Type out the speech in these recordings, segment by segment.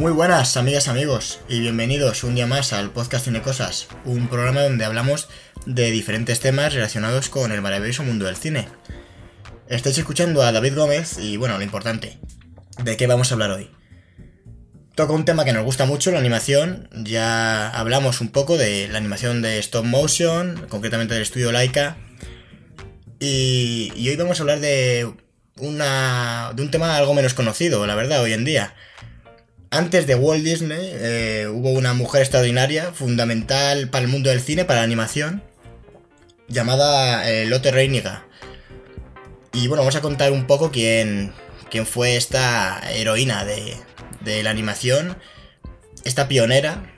Muy buenas amigas, amigos, y bienvenidos un día más al podcast Cine Cosas, un programa donde hablamos de diferentes temas relacionados con el maravilloso mundo del cine. Estáis escuchando a David Gómez y bueno, lo importante, ¿de qué vamos a hablar hoy? Toca un tema que nos gusta mucho, la animación. Ya hablamos un poco de la animación de stop motion, concretamente del estudio Laika. Y, y hoy vamos a hablar de, una, de un tema algo menos conocido, la verdad, hoy en día. Antes de Walt Disney eh, hubo una mujer extraordinaria, fundamental para el mundo del cine, para la animación, llamada eh, Lotte Reiniga. Y bueno, vamos a contar un poco quién, quién fue esta heroína de, de la animación, esta pionera,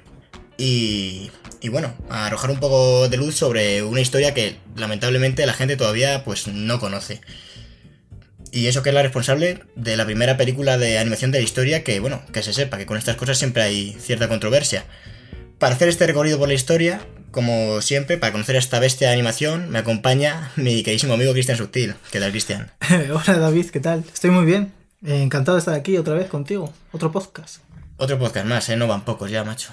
y, y bueno, a arrojar un poco de luz sobre una historia que lamentablemente la gente todavía pues no conoce. Y eso que es la responsable de la primera película de animación de la historia, que bueno, que se sepa que con estas cosas siempre hay cierta controversia. Para hacer este recorrido por la historia, como siempre, para conocer a esta bestia de animación, me acompaña mi queridísimo amigo Cristian Subtil. ¿Qué tal, Cristian? Hola David, ¿qué tal? Estoy muy bien. Eh, encantado de estar aquí otra vez contigo. Otro podcast. Otro podcast más, ¿eh? No van pocos ya, macho.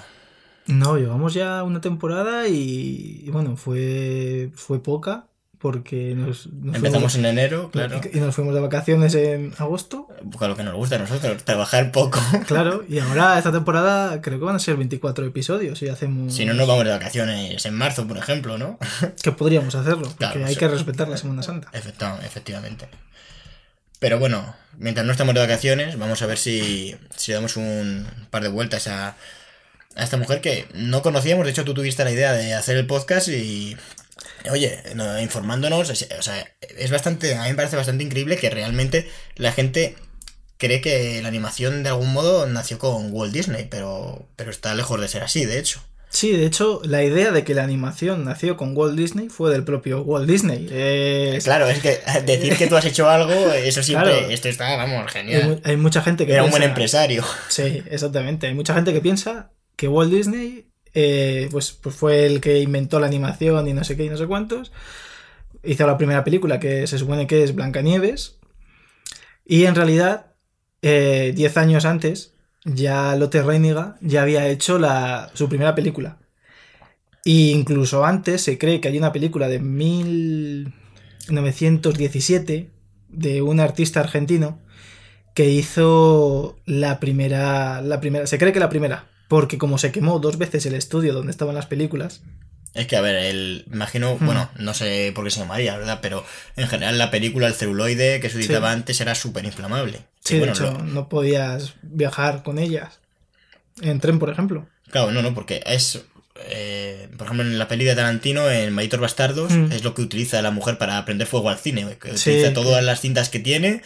No, llevamos ya una temporada y, y bueno, fue, fue poca porque nos, nos Empezamos fuimos, en enero, claro. y nos fuimos de vacaciones en agosto. Con lo que nos gusta a nosotros, trabajar poco. Claro, y ahora esta temporada creo que van a ser 24 episodios y hacemos... Si no, nos vamos de vacaciones en marzo, por ejemplo, ¿no? Que podríamos hacerlo, porque Claro, hay sí. que respetar la Semana Santa. Efectivamente. Pero bueno, mientras no estamos de vacaciones, vamos a ver si, si damos un par de vueltas a, a esta mujer que no conocíamos. De hecho, tú tuviste la idea de hacer el podcast y. Oye, no, informándonos, es- o sea, es bastante. A mí me parece bastante increíble que realmente la gente cree que la animación de algún modo nació con Walt Disney, pero, pero está lejos de ser así, de hecho. Sí, de hecho, la idea de que la animación nació con Walt Disney fue del propio Walt Disney. Claro, es que decir que tú has hecho algo, eso siempre. Claro. Esto está, vamos, genial. hay mucha gente que Era un buen piensa- empresario. Sí, exactamente. Hay mucha gente que piensa que Walt Disney eh, pues, pues fue el que inventó la animación y no sé qué y no sé cuántos. Hizo la primera película que se supone que es Blancanieves. Y en realidad, eh, 10 años antes, ya Lotte Reiniga ya había hecho la, su primera película. E incluso antes se cree que hay una película de 1917 de un artista argentino que hizo la primera, la primera, se cree que la primera, porque como se quemó dos veces el estudio donde estaban las películas, Es que, a ver, el, imagino, Hmm. bueno, no sé por qué se llamaría, ¿verdad? Pero en general la película, el celuloide que se utilizaba Sí. antes era súper inflamable. sí, bueno, de hecho, lo- no podías viajar con ellas. En tren, por ejemplo. claro, no, no, porque es, eh, por ejemplo, en la peli de Tarantino, en Malditos Bastardos, Mm. es lo que utiliza la mujer para prender fuego al cine, que Sí, utiliza que- todas las cintas que tiene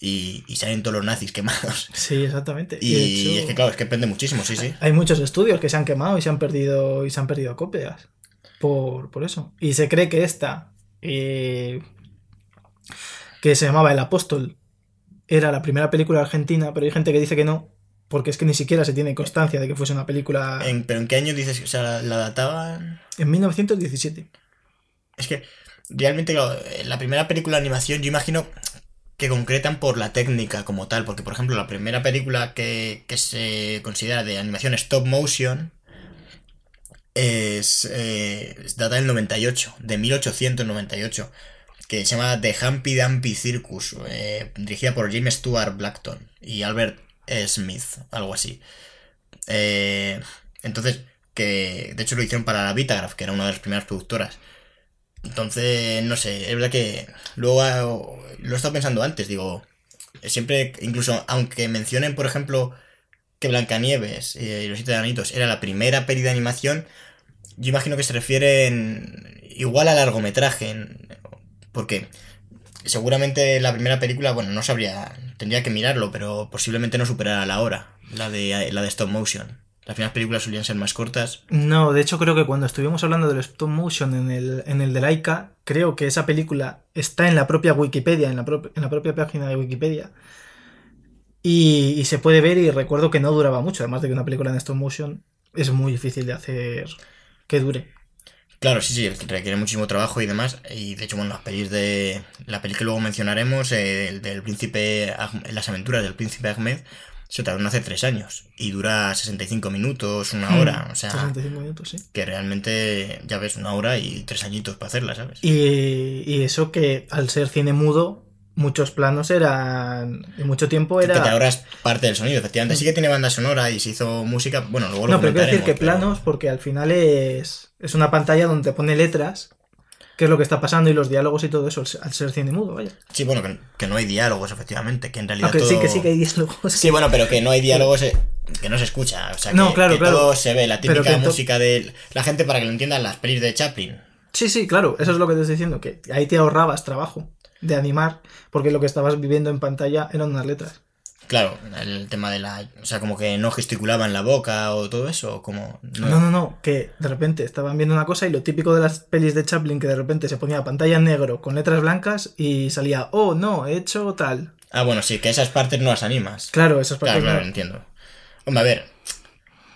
y, y salen todos los nazis quemados. Sí, exactamente. Y, hecho, es que, claro, es que prende muchísimo, sí, sí. Hay muchos estudios que se han quemado y se han perdido y se han perdido copias por, por eso. Y se cree que esta, eh, que se llamaba El Apóstol, era la primera película argentina, pero hay gente que dice que no, porque es que ni siquiera se tiene constancia de que fuese una película En- ¿Pero en qué año dices? O sea, la, la databan... en 1917. Es que realmente claro, la primera película de animación yo imagino que concretan por la técnica como tal, porque por ejemplo la primera película que, se considera de animación stop motion es, eh, es data del 98, de 1898, que se llama The Humpy Dumpy Circus, eh, dirigida por James Stuart Blackton y Albert E. Smith, algo así. Eh, entonces, que de hecho lo hicieron para la Vitagraph, que era una de las primeras productoras. Entonces, no sé, es verdad que luego ah, lo he estado pensando antes, digo, siempre, incluso aunque mencionen, por ejemplo, que Blancanieves eh, y los siete Anitos era la primera peli de animación, yo imagino que se refieren igual a largometraje, porque seguramente la primera película, bueno, no sabría, tendría que mirarlo, pero posiblemente no superara la hora, la de, la de stop motion. Las primeras películas solían ser más cortas. No, de hecho creo que cuando estuvimos hablando del stop motion en el, en el de Laika, creo que esa película está en la propia Wikipedia, en la, en la propia página de Wikipedia. Y, y se puede ver y recuerdo que no duraba mucho, además de que una película en stop motion es muy difícil de hacer que dure. Claro, sí, sí, requiere muchísimo trabajo y demás. Y de hecho, bueno, las pelis de. La peli que luego mencionaremos, eh, del, del príncipe. Ahmed- Las aventuras del príncipe Ahmed, se tardaron hace tres años. Y dura 65 minutos, una Hmm, hora. O sea, 65 minutos, sí. que realmente, ya ves, una hora y tres añitos para hacerla, ¿sabes? Y, y eso que al ser cine mudo, muchos planos eran. De mucho tiempo Que te era. ahorras parte del sonido, efectivamente. Sí que tiene banda sonora y se hizo música. Bueno, luego lo No, pero quiero decir que pero- planos, porque al final es, es una pantalla donde te pone letras, qué es lo que está pasando y los diálogos y todo eso, al ser- ser cine mudo, vaya. Sí, bueno, que, que no hay diálogos, efectivamente. Que en realidad. Aunque sí que sí que hay diálogos. Sí, bueno, pero que no hay diálogos, eh, que no se escucha. O sea, que, No, claro, que claro. todo se ve, la típica música de la gente para que lo entiendan las pelis de Chaplin. Sí, sí, claro, eso es lo que te estoy diciendo, que ahí te ahorrabas trabajo de animar, porque lo que estabas viviendo en pantalla eran unas letras. Claro, el tema de la. O sea, como que no gesticulaban la boca o todo eso, como. No, No, no, no, que de repente estaban viendo una cosa y lo típico de las pelis de Chaplin, que de repente se ponía pantalla en negro con letras blancas y salía, oh, no, he hecho tal. Ah, bueno, sí, que esas partes no las animas. Claro, esas Claro, partes claro, no. entiendo. Hombre, a ver.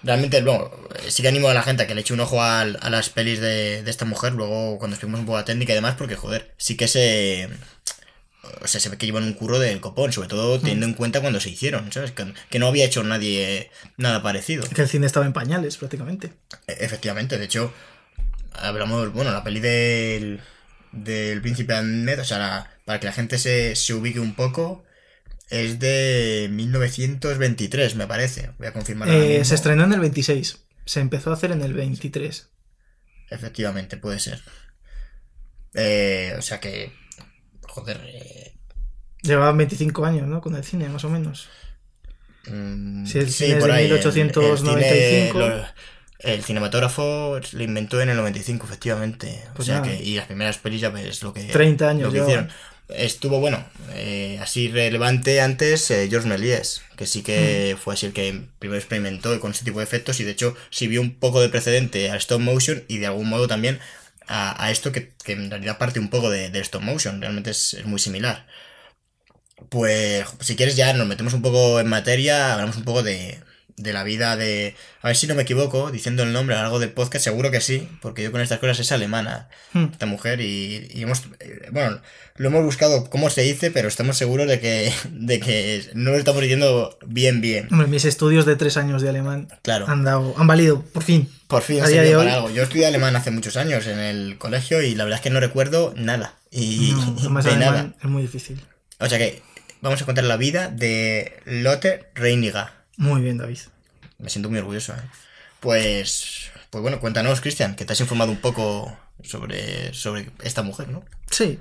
Realmente, bueno, sí que animo a la gente a que le eche un ojo al- a, las pelis de, de esta mujer, luego cuando expliquemos un poco la técnica y demás, porque, joder, sí que se... O sea, se ve que llevan un curro del copón, sobre todo teniendo en cuenta cuando se hicieron, ¿sabes? Que, que no había hecho nadie nada parecido. Que el cine estaba en pañales, prácticamente. E- Efectivamente, de hecho, hablamos, bueno, la peli del, del Príncipe Ahmed, o sea, la- para que la gente se, se ubique un poco, es de 1923, me parece. Voy a confirmar Eh, se estrenó en el 26, se empezó a hacer en el 23. Efectivamente, puede ser. Eh, o sea que, joder, eh, Llevaban 25 años, ¿no? Con el cine, más o menos. mm, Sí, el cine es de el- el 1895. cine, lo- El cinematógrafo lo inventó en el 95, efectivamente. Pues o sea nada. que, y las primeras pelis ya ves lo que, 30 años lo que hicieron. Estuvo, bueno, eh, así relevante antes eh, George Méliès, que sí Mm. que fue así el que primero experimentó con ese tipo de efectos y de hecho sirvió un poco de precedente al stop motion y de algún modo también a, a esto que, que en realidad parte un poco de, de stop motion, realmente es, es muy similar. Pues si quieres ya nos metemos un poco en materia, hablamos un poco de, de la vida de... A ver si no me equivoco, diciendo el nombre a lo largo del podcast, seguro que sí, porque yo con estas cosas es alemana Hmm. esta mujer y, y hemos... eh, Bueno, lo hemos buscado cómo se dice, pero estamos seguros de que, de que no lo estamos diciendo bien, bien. Hombre, mis estudios de tres años de alemán Claro. han dado, han valido, por fin. Por fin de para hoy- algo. Yo estudié alemán hace muchos años en el colegio y la verdad es que no recuerdo nada. Y No, además de nada. es muy difícil. O sea que vamos a contar la vida de Lotte Reiniger. Muy bien, David. Me siento muy orgulloso. ¿eh? Pues, pues bueno, cuéntanos, Cristian, que te has informado un poco sobre, sobre esta mujer, ¿no? Sí.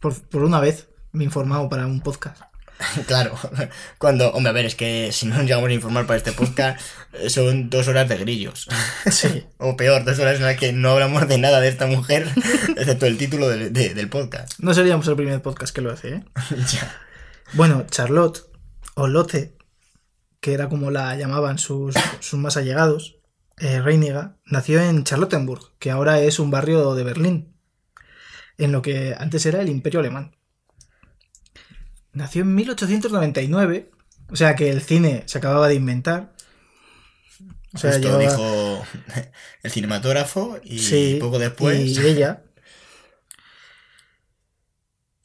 Por, por una vez me he informado para un podcast. claro, cuando, hombre, a ver, es que si no nos llegamos a informar para este podcast, eh, son dos horas de grillos. Sí. o peor, dos horas en las que no hablamos de nada de esta mujer, excepto el título del- de- del podcast. No seríamos el primer podcast que lo hace, ¿eh? Ya. Bueno, Charlotte, o Lotte, que era como la llamaban sus, sus más allegados, eh, Reiniger, nació en Charlottenburg, que ahora es un barrio de Berlín, en lo que antes era el Imperio Alemán. Nació en 1899, o sea que el cine se acababa de inventar. O sea, Justo llevaba- dijo el cinematógrafo y Sí, poco después. Y ella,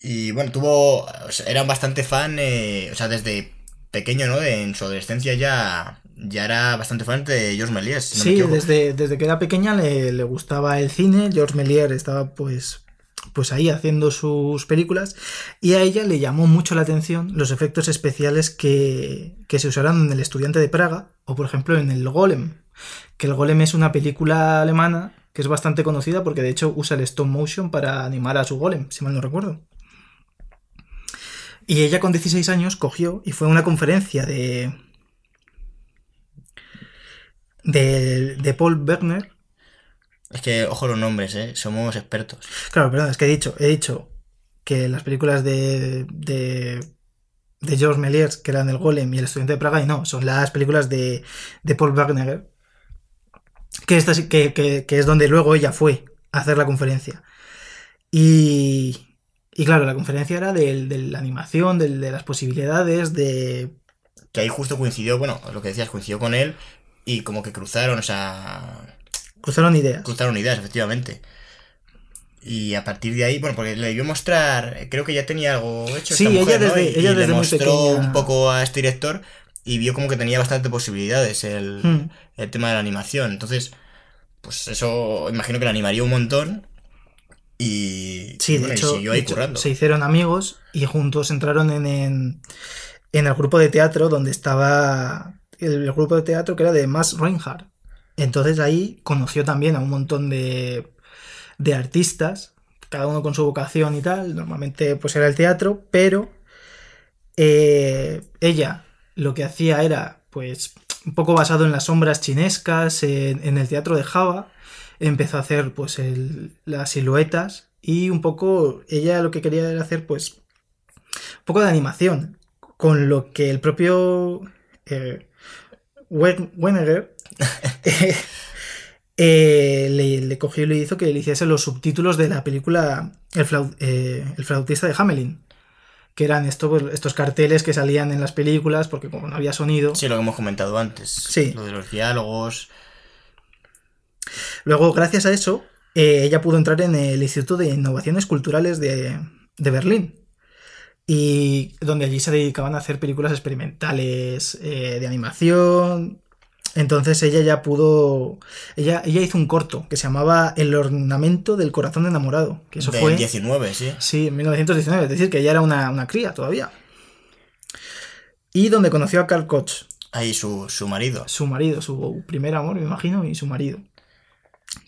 Y bueno, tuvo. o sea, era bastante fan, eh, o sea, desde pequeño, ¿no? De- en su adolescencia ya, ya era bastante fan de George Méliès. si no sí, desde, desde que era pequeña le, le gustaba el cine. George Méliès estaba pues, pues ahí haciendo sus películas y a ella le llamó mucho la atención los efectos especiales que, que se usaron en El Estudiante de Praga o por ejemplo en El Golem. Que El Golem es una película alemana que es bastante conocida porque de hecho usa el stop motion para animar a su golem, si mal no recuerdo. Y ella con 16 años cogió y fue a una conferencia de, de, de Paul Werner. Es que, ojo los nombres, ¿eh? Somos expertos. Claro, perdón, es que he dicho, he dicho que las películas de, de, de George Méliès, que eran El Golem y El Estudiante de Praga, y no, son las películas de, de Paul Wagner, que, esta que, que- que es donde luego ella fue a hacer la conferencia. Y, y claro, la conferencia era del- de, la animación, del- de las posibilidades, de... Que ahí justo coincidió, bueno, lo que decías, coincidió con él y como que cruzaron, o sea. Cruzaron ideas. Cruzaron ideas, efectivamente. Y a partir de ahí, bueno, porque le vio mostrar, creo que ya tenía algo hecho. Sí, esta ella desde- Y- ella y le desde muy mostró un poco a este director y vio como que tenía bastante posibilidades el, Mm. el tema de la animación. Entonces, pues eso imagino que le animaría un montón. Y, Sí, y de bueno, y hecho, siguió de ahí hecho, se hicieron amigos y juntos entraron en, en, en el grupo de teatro donde estaba el, el grupo de teatro que era de Max Reinhardt. Entonces ahí conoció también a un montón de, artistas, cada uno con su vocación y tal. Normalmente pues era el teatro, pero eh, ella lo que hacía era pues un poco basado en las sombras chinescas, en, el teatro de Java. Empezó a hacer pues las siluetas y un poco ella lo que quería era hacer pues un poco de animación, con lo que el propio eh, eh, le, le cogió y le hizo que le hiciese los subtítulos de la película El, eh, el flautista de Hamelin. Que eran esto, pues, estos carteles que salían en las películas, porque como no había sonido. Sí, lo que hemos comentado antes. Sí. Lo de los diálogos. Luego, gracias a eso, eh, ella pudo entrar en el Instituto de Innovaciones Culturales de, de Berlín. Y donde allí se dedicaban a hacer películas experimentales eh, de animación. Entonces ella ya pudo. Ella, ella hizo un corto que se llamaba El ornamento del corazón enamorado. Que eso del fue. 19, sí. Sí, en 1919, es decir, que ella era una, una cría todavía. Y donde conoció a Carl Koch, Ahí su, su marido. su marido, su primer amor, me imagino, y su marido.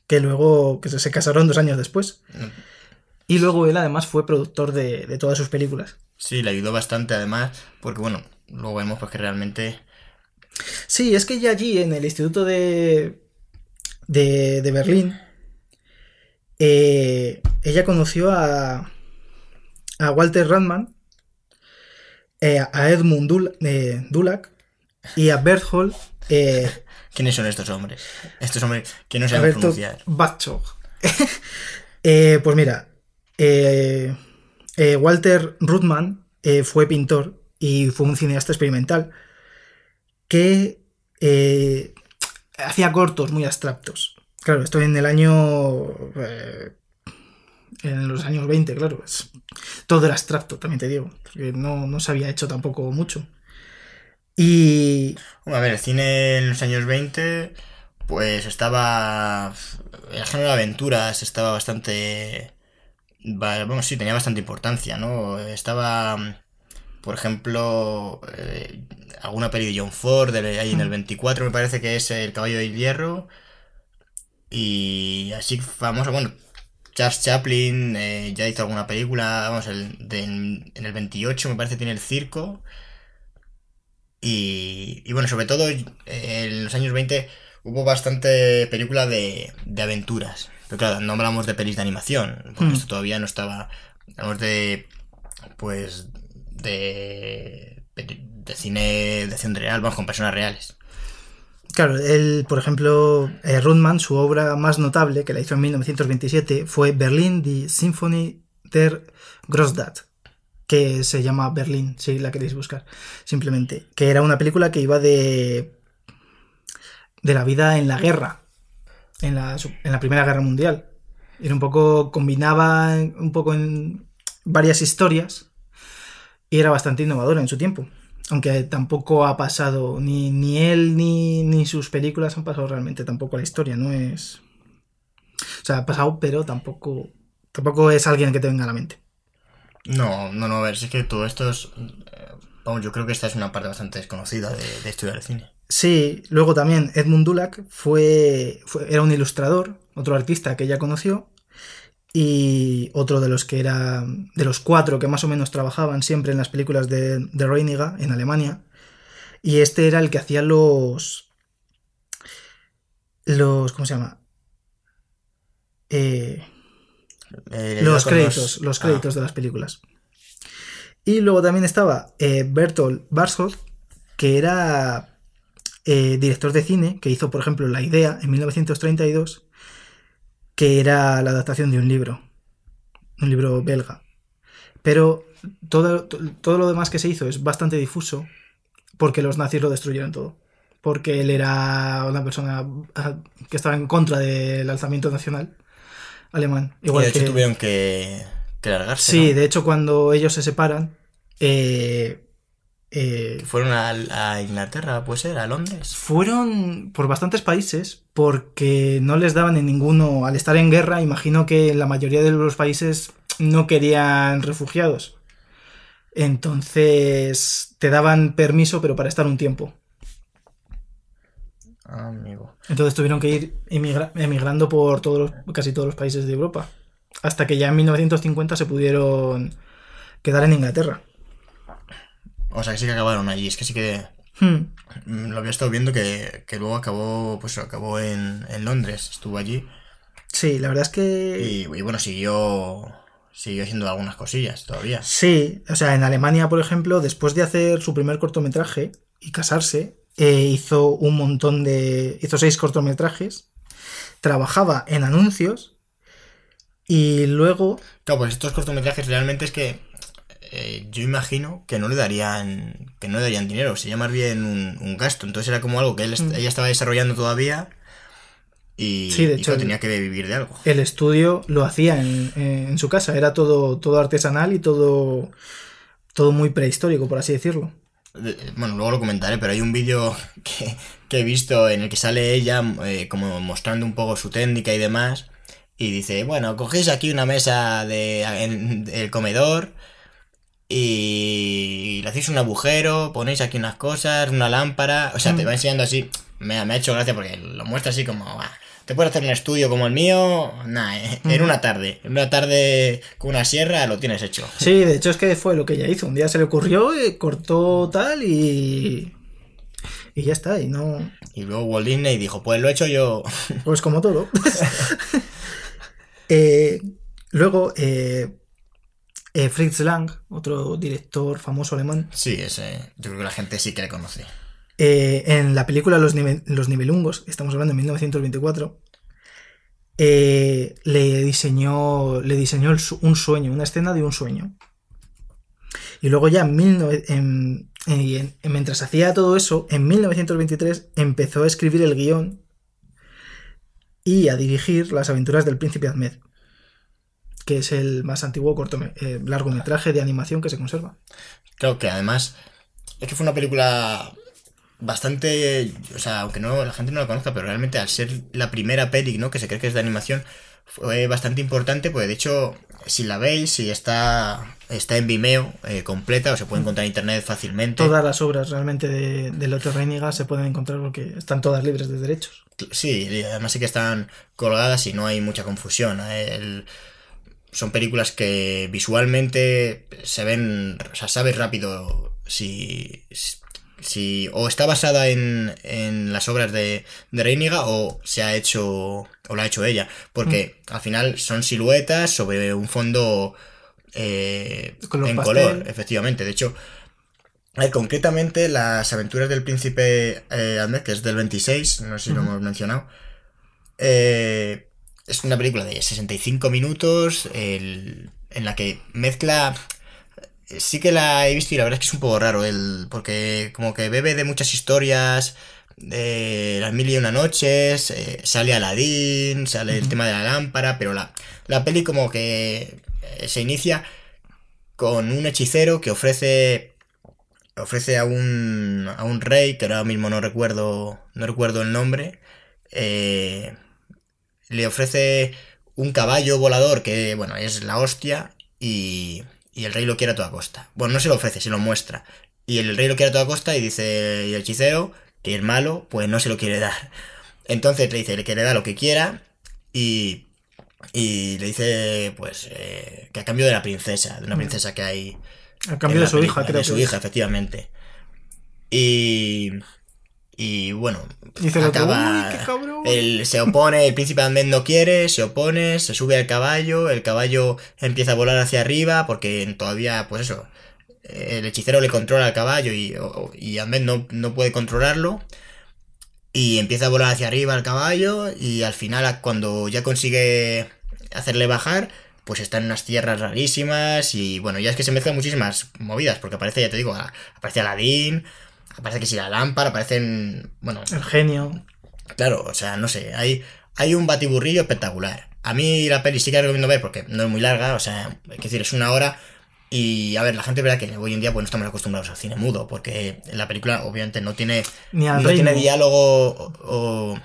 Que luego que se, casaron dos años después. Y luego él además fue productor de, de todas sus películas. Sí, le ayudó bastante además, porque bueno, luego vemos pues que realmente... Sí, es que ya allí en el Instituto de, de, de Berlín, eh, ella conoció a, a Walter Radman, eh, a Edmund Dul- eh, Dulac y a Berthold eh, ¿Quiénes son estos hombres? Estos hombres que no saben pronunciar. Pues mira, Walter Ruttmann fue pintor y fue un cineasta experimental que eh, hacía cortos muy abstractos. Claro, esto en el año... eh, en los años 20, claro. todo era abstracto, también te digo. Porque no, no se había hecho tampoco mucho. Y... Bueno, a ver, el cine en los años 20, pues estaba. El género de aventuras estaba bastante. Vamos, sí, tenía bastante importancia, ¿no? Estaba. Por ejemplo, eh, alguna peli de John Ford, de- ahí en el 24, me parece que es El caballo del hierro. Y así famoso, bueno, Charles Chaplin eh, ya hizo alguna película, vamos, el, de- en el 28 me parece tiene El Circo. Y, y bueno, sobre todo eh, en los años 20 hubo bastante película de, de aventuras. Pero claro, no hablamos de pelis de animación, porque Hmm. esto todavía no estaba. Hablamos de. Pues. de. De cine de acción real, vamos, con personas reales. Claro, él, por ejemplo, eh, Rundman, su obra más notable, que la hizo en 1927, fue Berlin, die Symphonie der Großstadt, que se llama Berlín, si la queréis buscar, simplemente. Que era una película que iba de. de la vida en la guerra, en la, en la Primera Guerra Mundial. Era un poco. combinaba un poco en varias historias y era bastante innovadora en su tiempo. Aunque tampoco ha pasado, ni, ni él ni, ni sus películas han pasado realmente tampoco a la historia, no es... O sea, ha pasado, pero tampoco, tampoco es alguien que te venga a la mente. No, no, no, a ver, si es que todo esto es. eh, Vamos, yo creo que esta es una parte bastante desconocida de, de estudiar el cine. Sí, luego también Edmund Dulac fue, fue- era un ilustrador, otro artista que ella conoció, y otro de los que era, de los cuatro que más o menos trabajaban siempre en las películas de, de Reiniger en Alemania, y este era el que hacía los, los, ¿cómo se llama? Eh, los créditos, los ah, créditos de las películas. Y luego también estaba eh, Bertolt Barshoff, que era eh, director de cine, que hizo, por ejemplo, La Idea en 1932, que era la adaptación de un libro, un libro belga. Pero todo, to- todo lo demás que se hizo es bastante difuso, porque los nazis lo destruyeron todo. Porque él era una persona ah, que estaba en contra del alzamiento nacional alemán. y de hecho que... tuvieron que, que largarse. Sí, ¿no? de hecho, cuando ellos se separan, eh, Eh, Fueron a, a Inglaterra, puede ser, a Londres. fueron por bastantes países porque no les daban en ninguno, al estar en guerra, imagino que la mayoría de los países no querían refugiados. Entonces te daban permiso, pero para estar un tiempo. Ah, amigo. Entonces tuvieron que ir emigra- emigrando por todos los- casi todos los países de Europa. Hasta que ya en 1950 se pudieron quedar en Inglaterra. O sea que sí que acabaron allí. Es que sí que Hmm. mm, lo había estado viendo que, que luego acabó, pues acabó en, en Londres. Estuvo allí. Sí, la verdad es que... Y, y bueno, siguió, siguió haciendo algunas cosillas todavía. Sí, o sea, en Alemania, por ejemplo, después de hacer su primer cortometraje y casarse, eh, hizo un montón de... hizo seis cortometrajes, trabajaba en anuncios y luego... Claro, pues estos cortometrajes realmente es que eh, yo imagino que no le darían que no le darían dinero, sería más bien un, un gasto. Entonces era como algo que él, Mm. ella estaba desarrollando todavía y, Sí, de hecho, tenía que vivir de algo. El estudio lo hacía en, en su casa, era todo, todo artesanal y todo, todo muy prehistórico, por así decirlo. De- Bueno, luego lo comentaré, pero hay un vídeo que, que he visto en el que sale ella eh, como mostrando un poco su técnica y demás. Y dice, bueno, cogéis aquí una mesa de, en el comedor y le hacéis un agujero, ponéis aquí unas cosas, una lámpara. O sea, te Mm. va enseñando así. Me, me ha hecho gracia porque lo muestra así como, "Ah, te puedes hacer un estudio como el mío. Nah, eh, en Mm. una tarde. En una tarde con una sierra lo tienes hecho. Sí, de hecho es que fue lo que ella hizo. Un día se le ocurrió, eh, cortó tal y... Y ya está, y no... Y luego Walt Disney dijo, pues lo he hecho yo. Pues como todo. Eh, luego, eh, eh, Fritz Lang, otro director famoso alemán, Sí, ese, yo creo que la gente sí que le conoce. eh, en la película Los, Nive- Los Nibelungos, estamos hablando de 1924, eh, le diseñó, le diseñó su- un sueño, una escena de un sueño. Y luego ya en, 19 en- en- en- mientras hacía todo eso, en 1923 empezó a escribir el guion y a dirigir las aventuras del príncipe Ahmed, que es el más antiguo cortome- eh, largometraje de animación que se conserva. Creo que además es que fue una película bastante, o sea, aunque no la gente no la conozca, pero realmente al ser la primera peli, ¿no? Que se cree que es de animación, fue bastante importante, pues de hecho, si la veis, si está está en Vimeo eh, completa o se puede encontrar en internet fácilmente. Todas las obras realmente de, de Lotte Reiniga se pueden encontrar porque están todas libres de derechos. Sí, además sí que están colgadas y no hay mucha confusión. El- son películas que visualmente se ven, o sea, sabes rápido si, si o está basada en, en las obras de, de Reiniga o se ha hecho o la ha hecho ella, porque al final son siluetas sobre un fondo eh, Color en pastel. color, efectivamente. De hecho, eh, concretamente las aventuras del príncipe eh, Ahmed, que es del 26, no sé si lo hemos mencionado, eh, es una película de 65 minutos el- en la que mezcla... Sí que la he visto y la verdad es que es un poco raro, el, porque como que bebe de muchas historias, de las mil y una noches, eh, sale Aladdin, sale el tema de la lámpara, pero la, la peli como que eh, se inicia con un hechicero que ofrece ofrece a un a un rey que ahora mismo no recuerdo no recuerdo el nombre eh, le ofrece un caballo volador que bueno es la hostia y, y el rey lo quiere a toda costa bueno no se lo ofrece se lo muestra y el rey lo quiere a toda costa y dice y el hechicero que es malo pues no se lo quiere dar entonces le dice que le da lo que quiera y y le dice, pues, eh, que a cambio de la princesa, de una Mm. princesa que hay. A cambio de su película, hija, creo De su que es. hija, efectivamente. Y. Y bueno, el otro, acaba. "Uy, qué cabrón". él se opone, el príncipe Ahmed no quiere, se opone, se sube al caballo, el caballo empieza a volar hacia arriba porque todavía, pues eso, el hechicero le controla al caballo y, y Ahmed no, no puede controlarlo. Y empieza a volar hacia arriba el caballo y al final cuando ya consigue hacerle bajar, pues está en unas tierras rarísimas y bueno, ya es que se mezclan muchísimas movidas porque aparece, ya te digo, aparece Aladdin, aparece que si la lámpara, aparecen, bueno, El genio. Claro, o sea, no sé, hay, hay un batiburrillo espectacular. A mí la peli sí que recomiendo ver porque no es muy larga, o sea, que decir, es una hora, Y a ver, la gente verá que hoy en día pues, no estamos acostumbrados al cine mudo, porque la película obviamente no tiene, Ni al no tiene diálogo o... o,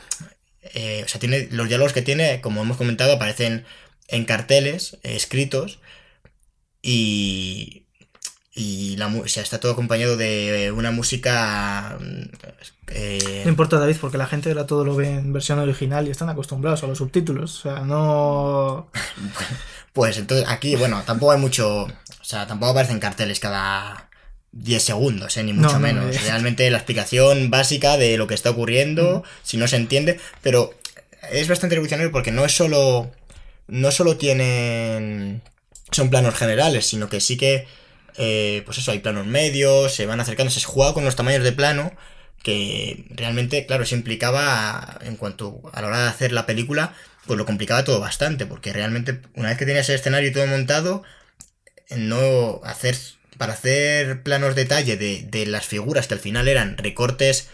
eh, o sea, tiene, los diálogos que tiene, como hemos comentado, aparecen en carteles eh, escritos y, y la, o sea, está todo acompañado de una música... mm, eh, No importa, David, porque la gente ahora todo lo ve en versión original y están acostumbrados a los subtítulos. O sea, no. Pues entonces aquí, bueno, tampoco hay mucho. O sea, tampoco aparecen carteles cada 10 segundos, ¿eh? ni mucho No, no, menos. Realmente la explicación básica de lo que está ocurriendo, si no se entiende, pero es bastante revolucionario porque no es solo. No solo tienen. Son planos generales, sino que sí que. Eh, pues eso, hay planos medios, se van acercando, se juega con los tamaños de plano que realmente, claro, eso implicaba, en cuanto a la hora de hacer la película, pues lo complicaba todo bastante, porque realmente una vez que tenías el escenario todo montado, no hacer, para hacer planos detalle de, de las figuras que al final eran recortes,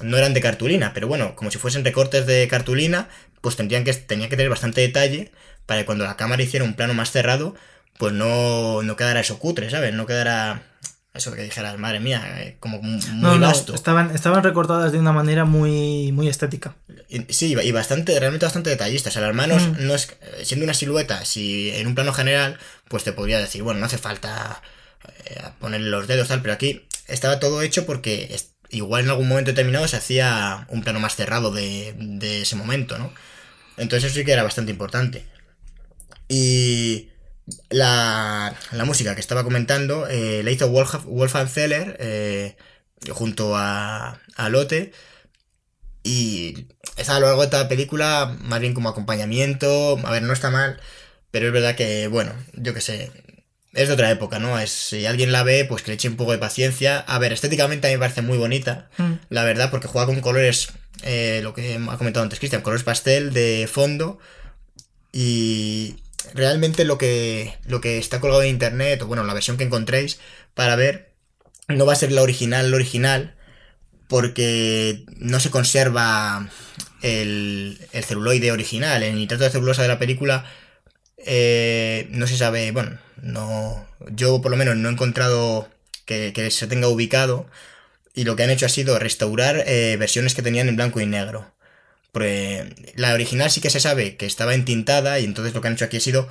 no eran de cartulina, pero bueno, como si fuesen recortes de cartulina, pues tendrían que, tenía que tener bastante detalle para que cuando la cámara hiciera un plano más cerrado, pues no, no quedara eso cutre, ¿sabes? No quedara eso que dijeras, madre mía, eh, como muy No, no, vasto. estaban, estaban recortadas de una manera muy, muy estética. Y- Sí, y bastante, realmente bastante detallista. O sea, las manos Mm. no es. Siendo una silueta, si en un plano general, pues te podría decir, bueno, no hace falta eh, ponerle los dedos, tal, pero aquí estaba todo hecho porque es- igual en algún momento determinado se hacía un plano más cerrado de, de ese momento, ¿no? Entonces eso sí que era bastante importante. Y la, la música que estaba comentando eh, la hizo Wolf, Wolfgang Zeller eh, junto a, a Lotte. Y está a lo largo de toda la película, más bien como acompañamiento. A ver, no está mal, pero es verdad que, bueno, yo qué sé. Es de otra época, ¿no? Es, si alguien la ve, pues que le eche un poco de paciencia. A ver, estéticamente a mí me parece muy bonita, Mm. la verdad, porque juega con colores, eh, lo que ha comentado antes Cristian, colores pastel de fondo. Y realmente lo que, lo que está colgado en internet, o bueno, la versión que encontréis para ver, no va a ser la original, la original, porque no se conserva el, el celuloide original. El nitrato de celulosa de la película eh, no se sabe, bueno, no yo por lo menos no he encontrado que, que se tenga ubicado y lo que han hecho ha sido restaurar eh, versiones que tenían en blanco y negro. La original sí que se sabe que estaba entintada y entonces lo que han hecho aquí ha sido...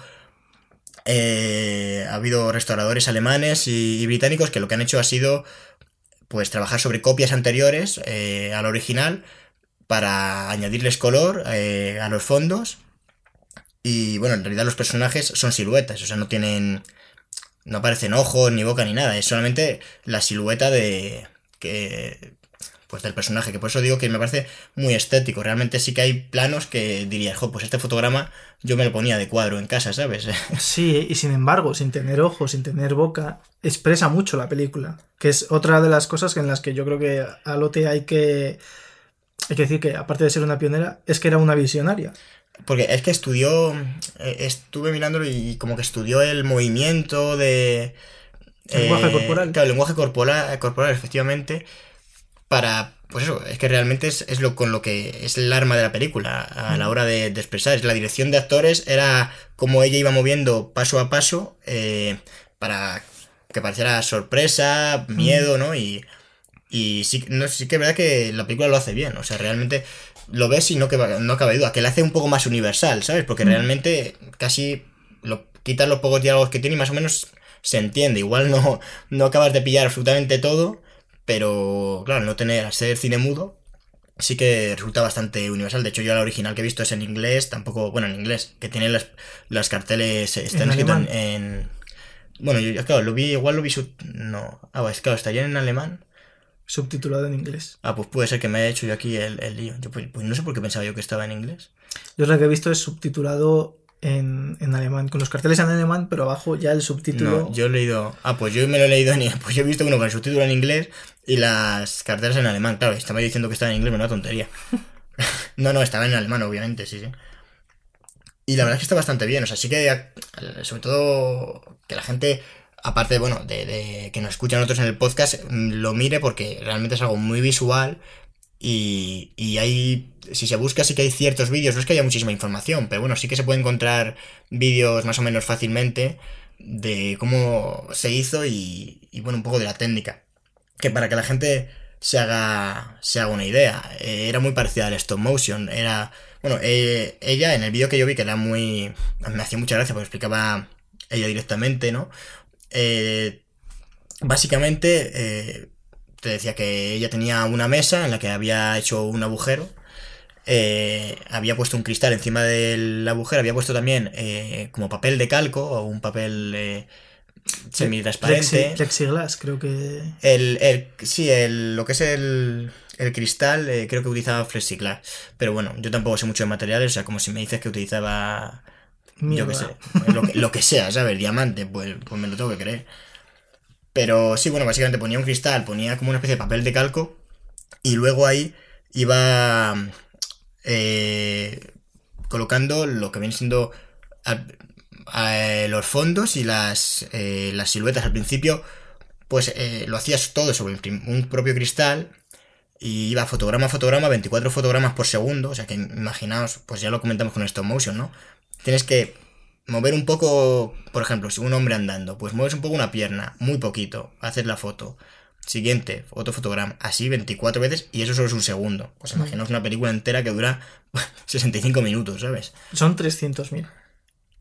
eh, ha habido restauradores alemanes y, británicos que lo que han hecho ha sido pues trabajar sobre copias anteriores eh, a la original para añadirles color eh, a los fondos. Y bueno, en realidad los personajes son siluetas, o sea, no tienen no aparecen ojos ni boca ni nada, es solamente la silueta de que pues del personaje, que por eso digo que me parece muy estético. Realmente sí que hay planos que dirías, jo, pues este fotograma yo me lo ponía de cuadro en casa, ¿sabes? Sí, y sin embargo, sin tener ojos, sin tener boca, expresa mucho la película. Que es otra de las cosas en las que yo creo que a Lotte hay que. Hay que decir que, aparte de ser una pionera, es que era una visionaria. Porque es que estudió, eh, estuve mirándolo y como que estudió el movimiento de... El lenguaje corporal. Claro, el lenguaje corporal, corporal, efectivamente, para... Pues eso, es que realmente es, es lo con lo que es el arma de la película a la hora de, de expresar. Es la dirección de actores era como ella iba moviendo paso a paso eh, para que pareciera sorpresa, miedo, ¿no? Y, y sí, no, sí que es verdad que la película lo hace bien. O sea, realmente lo ves y no, que, no cabe duda. Que le hace un poco más universal, ¿sabes? Porque realmente casi lo, quitas los pocos diálogos que tiene y más o menos se entiende. Igual no, no acabas de pillar absolutamente todo, pero claro, no tener, al ser cine mudo, sí que resulta bastante universal. De hecho, yo la original que he visto es en inglés, tampoco, bueno, en inglés, que tiene las, las carteles, están En escritos en, Bueno, yo, claro, lo vi, igual lo vi sub... No, ah, pues claro, estarían en alemán. Subtitulado en inglés. Ah, pues puede ser que me haya hecho yo aquí el, el lío. Yo, pues, pues no sé por qué pensaba yo que estaba en inglés. Yo lo que he visto es subtitulado en, en alemán, con los carteles en alemán, pero abajo ya el subtítulo. No, yo he leído. Ah, pues yo me lo he leído en. Pues yo he visto uno con el subtítulo en inglés y las carteras en alemán. Claro, estaba diciendo que estaba en inglés, pero una tontería. no, no, estaba en alemán, obviamente, sí, sí. Y la verdad es que está bastante bien. O sea, sí que. eh, Sobre todo. Que la gente. Aparte, bueno, de, de que nos escuchan otros en el podcast, mm, lo mire porque realmente es algo muy visual. Y, y hay. Si se busca, sí que hay ciertos vídeos. No es que haya muchísima información, pero bueno, sí que se puede encontrar vídeos más o menos fácilmente de cómo se hizo y, y, bueno, un poco de la técnica. Que para que la gente se haga, se haga una idea, eh, era muy parecida al stop motion. Era, bueno, eh, ella en el vídeo que yo vi, que era muy. me hacía mucha gracia porque explicaba ella directamente, ¿no? Eh, básicamente, te decía que ella tenía una mesa en la que había hecho un agujero. había puesto un cristal encima del agujero, había puesto también como papel de calco o un papel semitransparente. Plexiglas, creo que. El, el, sí, el, lo que es el, el cristal, eh, creo que utilizaba flexiglas. Pero bueno, yo tampoco sé mucho de materiales, o sea, como si me dices que utilizaba. Yo qué sé, lo que, lo que sea, ¿sabes? Diamante, pues, pues me lo tengo que creer. Pero sí, bueno, básicamente ponía un cristal, ponía como una especie de papel de calco y luego ahí iba eh, colocando lo que viene siendo eh, los fondos y las, eh, las siluetas al principio, pues eh, lo hacías todo sobre un propio cristal y iba fotograma a fotograma, 24 fotogramas por segundo, o sea que imaginaos, pues ya lo comentamos con stop motion, ¿no? Tienes que mover un poco, por ejemplo, si un hombre andando, pues mueves un poco una pierna, muy poquito, haces la foto. Siguiente, otro fotograma, así 24 veces y eso solo es un segundo. Pues mm. imaginaos una película entera que dura 65 minutos, ¿sabes? Son 300.000.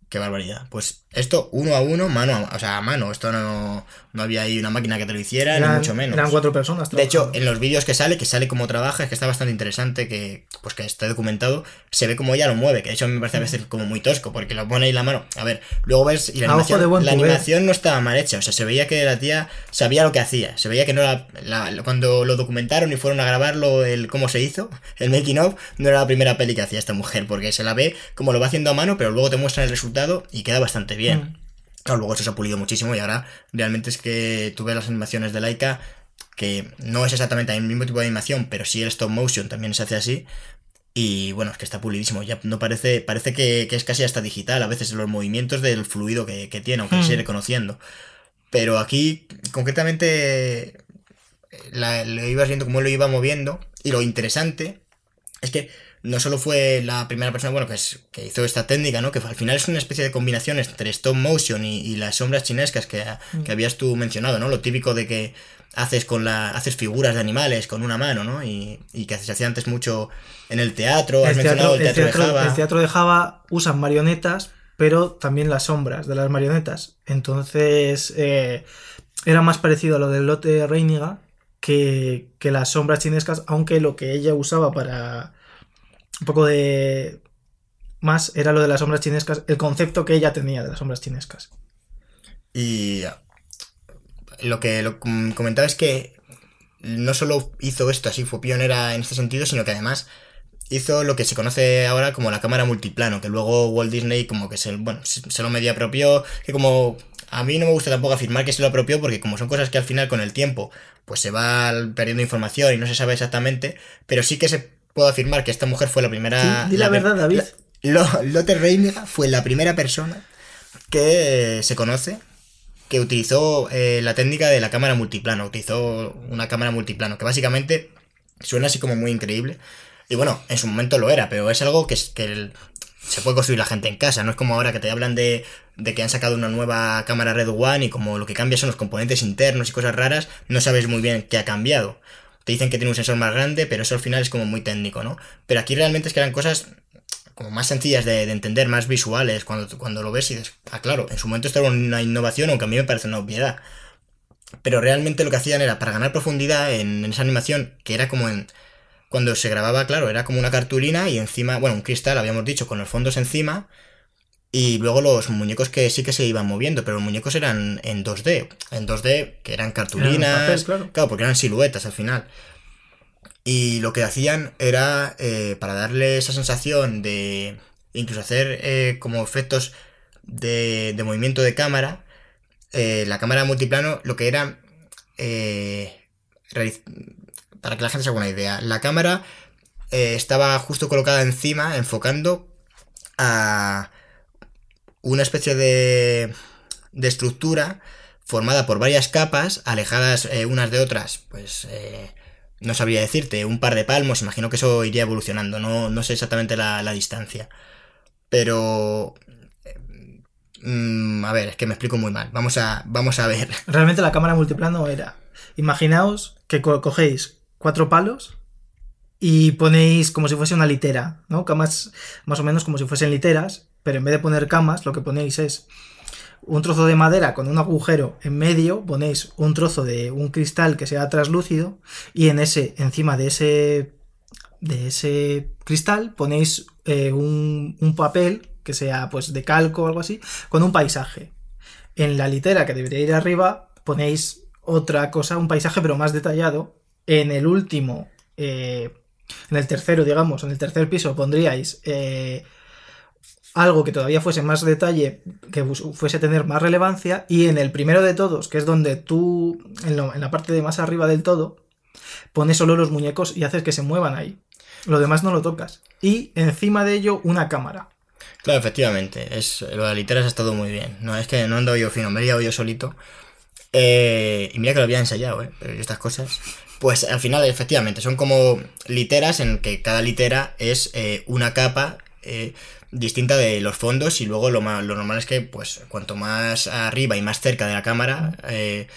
Qué barbaridad. Pues esto uno a uno, mano a, o sea, a mano. Esto no, no había ahí una máquina que te lo hiciera, ni mucho menos. Eran cuatro personas. De hecho, en los vídeos que sale, que sale como trabaja, es que está bastante interesante, que pues que está documentado, se ve como ella lo mueve, que de hecho me parece a veces como muy tosco, porque lo pone ahí la mano. A ver, luego ves, y la animación, la animación no estaba mal hecha, o sea, se veía que la tía sabía lo que hacía, se veía que no era, cuando lo documentaron y fueron a grabarlo, el cómo se hizo, el making of, no era la primera peli que hacía esta mujer, porque se la ve como lo va haciendo a mano, pero luego te muestran el resultado y queda bastante bien. Mm luego eso se ha pulido muchísimo y ahora realmente es que tú ves las animaciones de Laika, que no es exactamente el mismo tipo de animación, pero sí el stop motion también se hace así. Y bueno, es que está pulidísimo. Ya no parece, parece que, es casi hasta digital, a veces los movimientos del fluido que, tiene, aunque se hmm. sigue reconociendo. Pero aquí, concretamente, la, lo ibas viendo cómo lo iba moviendo. Y lo interesante es que no solo fue la primera persona, bueno, que, es, que hizo esta técnica, ¿no? Que al final es una especie de combinación entre stop motion y, las sombras chinescas que, mm. que, habías tú mencionado, ¿no? Lo típico de que haces con la haces figuras de animales con una mano, ¿no? Y, que se hacía antes mucho en el teatro, has mencionado el teatro, de Java. El teatro de Java usan marionetas, pero también las sombras de las marionetas. Entonces, eh, era más parecido a lo del lote Reiniga que, que las sombras chinescas, aunque lo que ella usaba para un poco de más era lo de las sombras chinescas, el concepto que ella tenía de las sombras chinescas. Y lo que comentaba es que no solo hizo esto así, fue pionera en este sentido, sino que además hizo lo que se conoce ahora como la cámara multiplano, que luego Walt Disney como que se, bueno, se lo medio apropió, que como a mí no me gusta tampoco afirmar que se lo apropió porque como son cosas que al final con el tiempo pues se va perdiendo información y no se sabe exactamente, pero sí que se puedo afirmar que esta mujer fue la primera. di la, verdad, David. Lotte Reiniga fue la primera persona que se conoce que utilizó eh, la técnica de la cámara multiplano. Utilizó una cámara multiplano, que básicamente suena así como muy increíble. Y bueno, en su momento lo era, pero es algo que, que se puede construir la gente en casa. No es como ahora que te hablan de, de, que han sacado una nueva cámara Red One y como lo que cambia son los componentes internos y cosas raras, no sabes muy bien qué ha cambiado te dicen que tiene un sensor más grande, pero eso al final es como muy técnico, ¿no? Pero aquí realmente es que eran cosas como más sencillas de, entender, más visuales, cuando, cuando lo ves y dices, ah, claro, en su momento esto era una innovación, aunque a mí me parece una obviedad. Pero realmente lo que hacían era, para ganar profundidad en, esa animación, que era como en... Cuando se grababa, claro, era como una cartulina y encima, bueno, un cristal, habíamos dicho, con los fondos encima, y luego los muñecos que sí que se iban moviendo, pero los muñecos eran en 2D. En 2D, que eran cartulinas. claro. porque eran siluetas al final. Y lo que hacían era, eh, para darle esa sensación de incluso hacer eh, como efectos de, de, movimiento de cámara, eh, la cámara multiplano, lo que era, para que la gente se haga una idea, la cámara estaba justo colocada encima, enfocando a una especie de, de estructura formada por varias capas, alejadas eh, unas de otras, pues eh, no sabría decirte, un par de palmos, imagino que eso iría evolucionando, no, no sé exactamente la, distancia. Pero eh, Mm, a ver, es que me explico muy mal. Vamos a, vamos a ver. Realmente la cámara multiplano era. Imaginaos que co- cogéis cuatro palos y ponéis como si fuese una litera, ¿no? Camas más o menos como si fuesen literas, pero en vez de poner camas, lo que ponéis es un trozo de madera con un agujero en medio, ponéis un trozo de un cristal que sea translúcido y en ese, encima de ese de ese cristal ponéis eh, un, un papel que sea pues de calco o algo así, con un paisaje. En la litera que debería ir arriba ponéis otra cosa, un paisaje pero más detallado. En el último, eh, en el tercero, digamos, en el tercer piso pondríais eh, algo que todavía fuese más detalle, que fuese tener más relevancia. Y en el primero de todos, que es donde tú, en, la parte de más arriba del todo, pones solo los muñecos y haces que se muevan ahí. Lo demás no lo tocas. Y encima de ello, una cámara. Claro, efectivamente. Es, lo de literas ha estado muy bien. No, es que no ando yo fino, me he liado yo solito. Eh, y mira que lo había ensayado, ¿eh? Pero estas cosas. Pues al final, efectivamente, son como literas en que cada litera es eh, una capa eh, distinta de los fondos y luego lo, lo normal es que, pues, cuanto más arriba y más cerca de la cámara eh,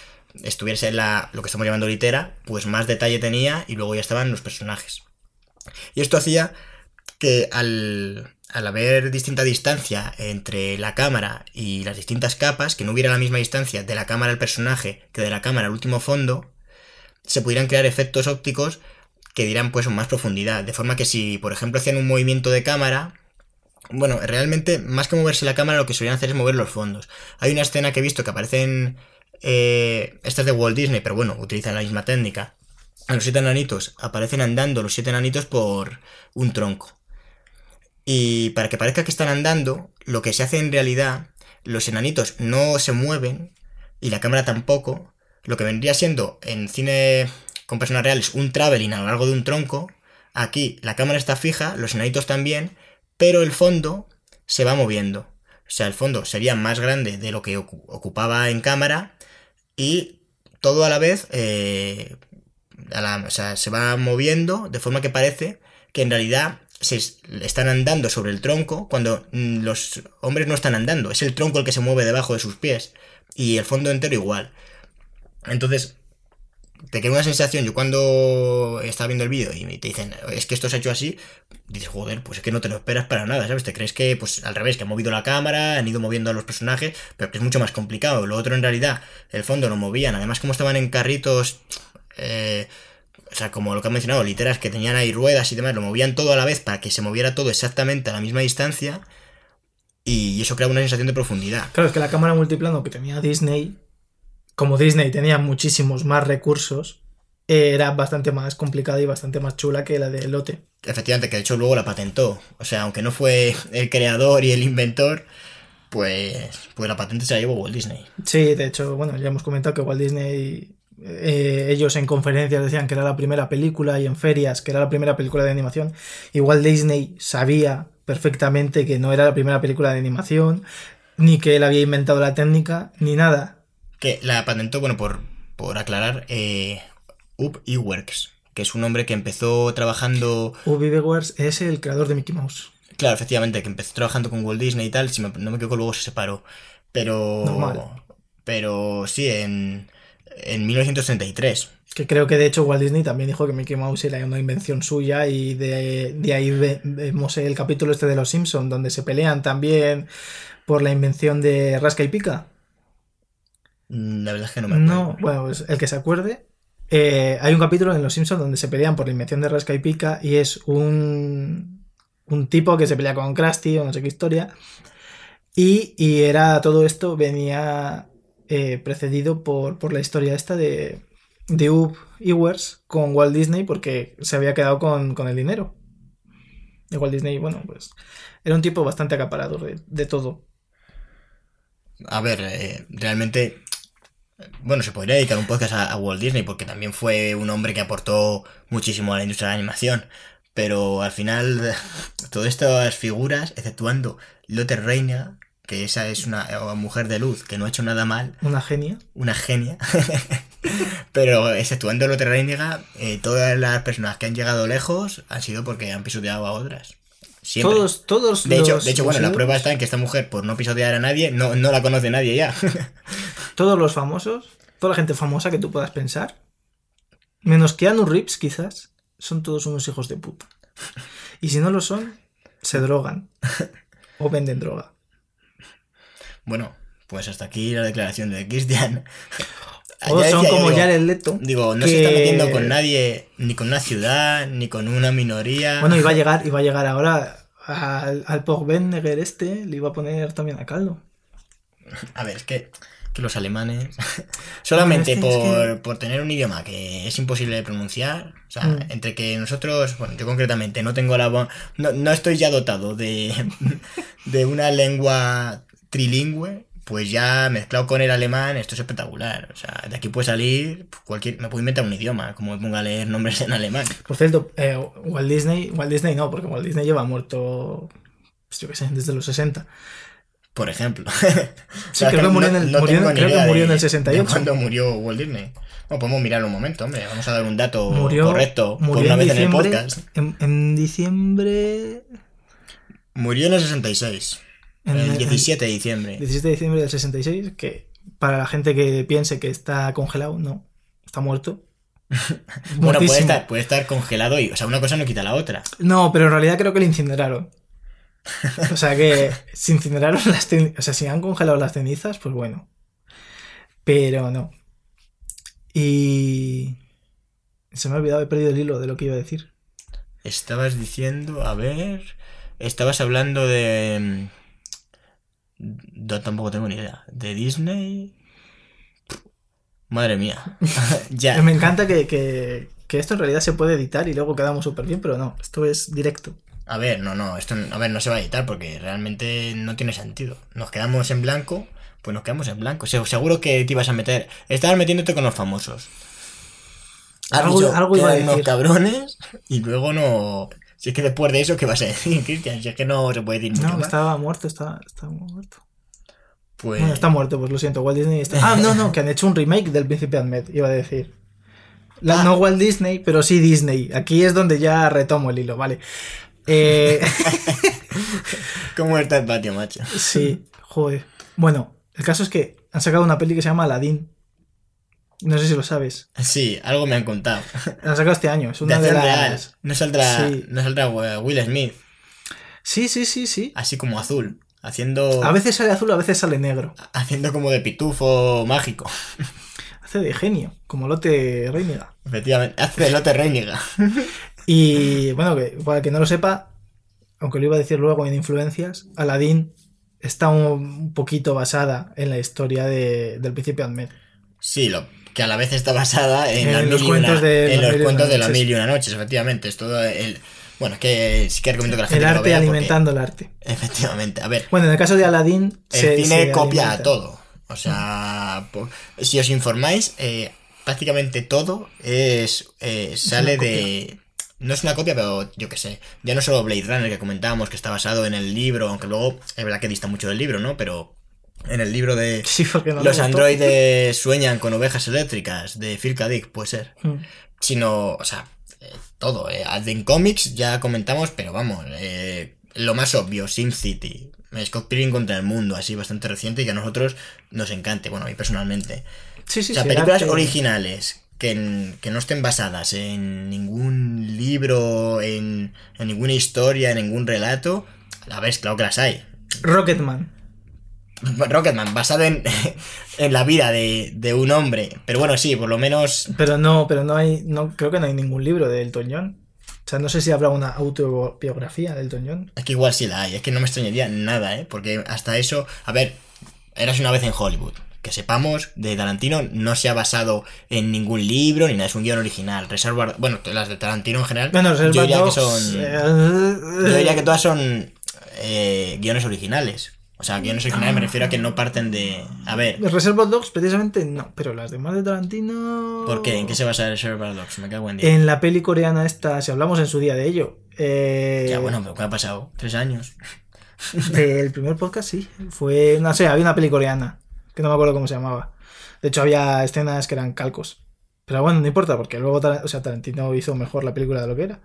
estuviese la, lo que estamos llamando litera, pues más detalle tenía y luego ya estaban los personajes. Y esto hacía que al, al haber distinta distancia entre la cámara y las distintas capas, que no hubiera la misma distancia de la cámara al personaje que de la cámara al último fondo, se pudieran crear efectos ópticos que dieran pues más profundidad. De forma que si, por ejemplo, hacían un movimiento de cámara, bueno, realmente más que moverse la cámara lo que solían hacer es mover los fondos. Hay una escena que he visto que aparecen... Eh, esta es de Walt Disney, pero bueno, utilizan la misma técnica. A los siete enanitos aparecen andando los siete enanitos por un tronco. Y para que parezca que están andando, lo que se hace en realidad, los enanitos no se mueven y la cámara tampoco. Lo que vendría siendo en cine con personas reales un traveling a lo largo de un tronco. Aquí la cámara está fija, los enanitos también, pero el fondo se va moviendo. O sea, el fondo sería más grande de lo que ocu- ocupaba en cámara y todo a la vez eh, o sea, se va moviendo de forma que parece que en realidad se es- están andando sobre el tronco cuando mm, los hombres no están andando. Es el tronco el que se mueve debajo de sus pies y el fondo entero igual. Entonces, te queda una sensación. Yo cuando estaba viendo el vídeo y te dicen, es que esto se ha hecho así, dices, joder, pues es que no te lo esperas para nada, ¿sabes? Te crees que, pues al revés, que han movido la cámara, han ido moviendo a los personajes, pero que es mucho más complicado. Lo otro, en realidad, el fondo lo movían. Además, como estaban en carritos, eh, o sea, como lo que han mencionado, literas que tenían ahí ruedas y demás, lo movían todo a la vez para que se moviera todo exactamente a la misma distancia. Y eso crea una sensación de profundidad. Claro, es que la cámara multiplano que tenía Disney, como Disney tenía muchísimos más recursos, era bastante más complicada y bastante más chula que la de Lotte. Efectivamente, que de hecho luego la patentó. O sea, aunque no fue el creador y el inventor, pues, pues la patente se la llevó Walt Disney. Sí, de hecho, bueno, ya hemos comentado que Walt Disney, eh, ellos en conferencias decían que era la primera película y en ferias que era la primera película de animación. Y Walt Disney sabía perfectamente que no era la primera película de animación, ni que él había inventado la técnica, ni nada. Que la patentó, bueno, por, por aclarar, eh, Up Works, que es un hombre que empezó trabajando. Ubi Bewers es el creador de Mickey Mouse. Claro, efectivamente, que empezó trabajando con Walt Disney y tal, si me- no me equivoco, luego se separó. Pero. Normal. Pero sí, en, en 1933. Que creo que de hecho Walt Disney también dijo que Mickey Mouse era una invención suya y de, de ahí ve- vemos el capítulo este de Los Simpson donde se pelean también por la invención de Rasca y Pica. Mm, La verdad es que no me acuerdo. No, bueno, pues el que se acuerde. eh, hay un capítulo en Los Simpsons donde se pelean por la invención de Rasca y Pica y es un, un tipo que se pelea con Krusty o no sé qué historia. Y, y era todo esto venía eh, precedido por, por la historia esta de, de Up Ewers con Walt Disney porque se había quedado con, con el dinero. De Walt Disney, bueno, pues era un tipo bastante acaparador de, de todo. A ver, eh, realmente. Bueno, se podría dedicar un podcast a, a Walt Disney porque también fue un hombre que aportó muchísimo a la industria de la animación. Pero al final, todas estas figuras, exceptuando Lotte Reina, que esa es una eh, mujer de luz que no ha hecho nada mal, Una genia. una genia. Pero exceptuando Lotte Reiniga, eh, todas las personas que han llegado lejos han sido porque han pisoteado a otras. Siempre. Todos, todos de hecho, los- de hecho bueno, la prueba está en que esta mujer, por no pisotear a nadie, no, no la conoce nadie ya. Todos los famosos, toda la gente famosa que tú puedas pensar, menos Keanu Reeves quizás, son todos unos hijos de puta. Y si no lo son, se drogan o venden droga. bueno, pues hasta aquí la declaración de Christian. O Ya son decía como digo, Jared Leto. Digo, no que- se está metiendo con nadie, ni con una ciudad, ni con una minoría. Bueno, iba a llegar, iba a llegar ahora al, al Pogbenneger este, le iba a poner también a caldo. A ver, es que, que los alemanes, solamente es que- es por, por tener un idioma que es imposible de pronunciar, o sea, Mm. entre que nosotros, bueno, yo concretamente no tengo la... No, no estoy ya dotado de, de una lengua trilingüe, pues ya mezclado con el alemán, esto es espectacular. O sea, de aquí puede salir cualquier... Me puedo inventar un idioma, como me ponga a leer nombres en alemán. Por cierto, eh, Walt Disney, Walt Disney no, porque Walt Disney lleva muerto, pues yo qué sé, desde los 60. Por ejemplo. Sí, creo que murió en el- murió tengo ni creo que murió en de- el 68. de ¿Cuándo murió Walt Disney? Bueno, podemos mirarlo un momento, hombre. Vamos a dar un dato Murió, correcto por murió una en, vez en el podcast. en, en diciembre. Murió en el 66. En el el- 17 de diciembre. 17 de diciembre del 66, que para la gente que piense que está congelado, no, está muerto. Bueno, puede estar, puede estar congelado y, o sea, una cosa no quita la otra. No, pero en realidad creo que le incineraron. O sea que se incineraron las cenizas. O sea, si han congelado las cenizas, pues bueno. Pero no. Y. Se me ha olvidado, he perdido el hilo de lo que iba a decir. Estabas diciendo, a ver. Estabas hablando de. mm, Yo tampoco tengo ni idea. ¿De Disney? Madre mía. ya. Me encanta que, que- que esto en realidad se puede editar y luego quedamos súper bien, pero no, esto es directo. A ver, no, no, esto a ver, no se va a editar porque realmente no tiene sentido. Nos quedamos en blanco, pues nos quedamos en blanco. Se- Seguro que te ibas a meter. Estabas metiéndote con los famosos. Has Algo- dicho algo iba a unos decir. cabrones y luego no. Si es que después de eso, ¿qué vas a decir, Cristian? Si es que no se puede decir mucho No, más. estaba muerto, está, está muerto. Pues. Bueno, está muerto, pues lo siento, Walt Disney está... Ah, no, no, que han hecho un remake del Príncipe Ahmed, iba a decir. La- Ah. No Walt Disney, pero sí Disney. Aquí es donde ya retomo el hilo, vale. Eh, ¿Cómo está el patio, macho? sí, joder. Bueno, el caso es que han sacado una peli que se llama Aladdin. No sé si lo sabes. Sí, algo me han contado. La han sacado este año. Es De una de, acción las... No saldrá, Sí. no saldrá Will Smith, Sí, sí, sí, sí. así como azul. Haciendo. A veces sale azul, a veces sale negro. Haciendo como de pitufo mágico. Hace de genio, como Lotte Reiniga. Efectivamente. Hace de Lotte Reiniga. Y bueno, que para que no lo sepa, aunque lo iba a decir luego en influencias, Aladdin está un, poquito basada en la historia de- del príncipe Ahmed. Sí, lo, que a la vez está basada en, En los y una- cuentos de en los mil y cuentos una de la noches. mil y una noches, efectivamente. Es todo el. Bueno, es que sí que recomiendo que la gente El que lo arte vea porque- alimentando el arte. efectivamente. A ver, Bueno, en el caso de Aladdin, el se, cine se copia alimenta. todo. O sea, po- si os informáis, eh, prácticamente todo es eh, sale una de. No es una copia, pero yo qué sé. Ya no solo Blade Runner que comentábamos que está basado en el libro, aunque luego es verdad que dista mucho del libro, ¿no? Pero en el libro de Sí, no Los androides sueñan con ovejas eléctricas de Phil K. Dick, puede ser. Mm. Sino, o sea, eh, todo. Eh. En cómics ya comentamos, pero vamos, eh, lo más obvio, SimCity. Scott Pilgrim contra el mundo, así bastante reciente y que a nosotros nos encante, bueno, a mí personalmente. Sí, sí, o sea, sí, películas originales que, en- que no estén basadas en ningún libro, en, en ninguna historia, en ningún relato, a ver, claro que las hay. Rocketman. Rocketman, basado en, en la vida de, de un hombre. Pero bueno, sí, por lo menos. Pero no, pero no hay, no, creo que no hay ningún libro de Elton John. O sea, no sé si habrá una autobiografía de Elton John. Es que igual sí la hay. Es que no me extrañaría nada, ¿eh? Porque hasta eso. A ver, eras una vez en Hollywood. Que sepamos, de Tarantino no se ha basado en ningún libro ni nada, es un guion original. Reservoir. Bueno, las de Tarantino en general. Bueno, yo diría que son. eh, Yo diría que todas son eh, guiones originales. O sea, guiones originales me refiero a que no parten de. A ver, Reservoir Dogs precisamente no, pero las demás de Tarantino... ¿por qué? ¿En qué se basa Reservoir Dogs? Me cago en Dios. En la peli coreana esta, si hablamos en su día de ello. eh, Ya, bueno, pero ¿qué ha pasado? ¿Tres años? El primer podcast sí. Fue, no sé, había una peli coreana, que no me acuerdo cómo se llamaba. De hecho, había escenas que eran calcos. Pero bueno, no importa, porque luego o sea, Tarantino hizo mejor la película de lo que era.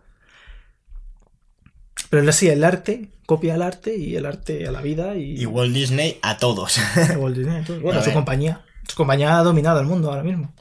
Pero sí, el arte copia al arte y el arte a la vida y, Y Walt Disney a todos. a Walt Disney, entonces, bueno, A su compañía. Su compañía ha dominado el mundo ahora mismo.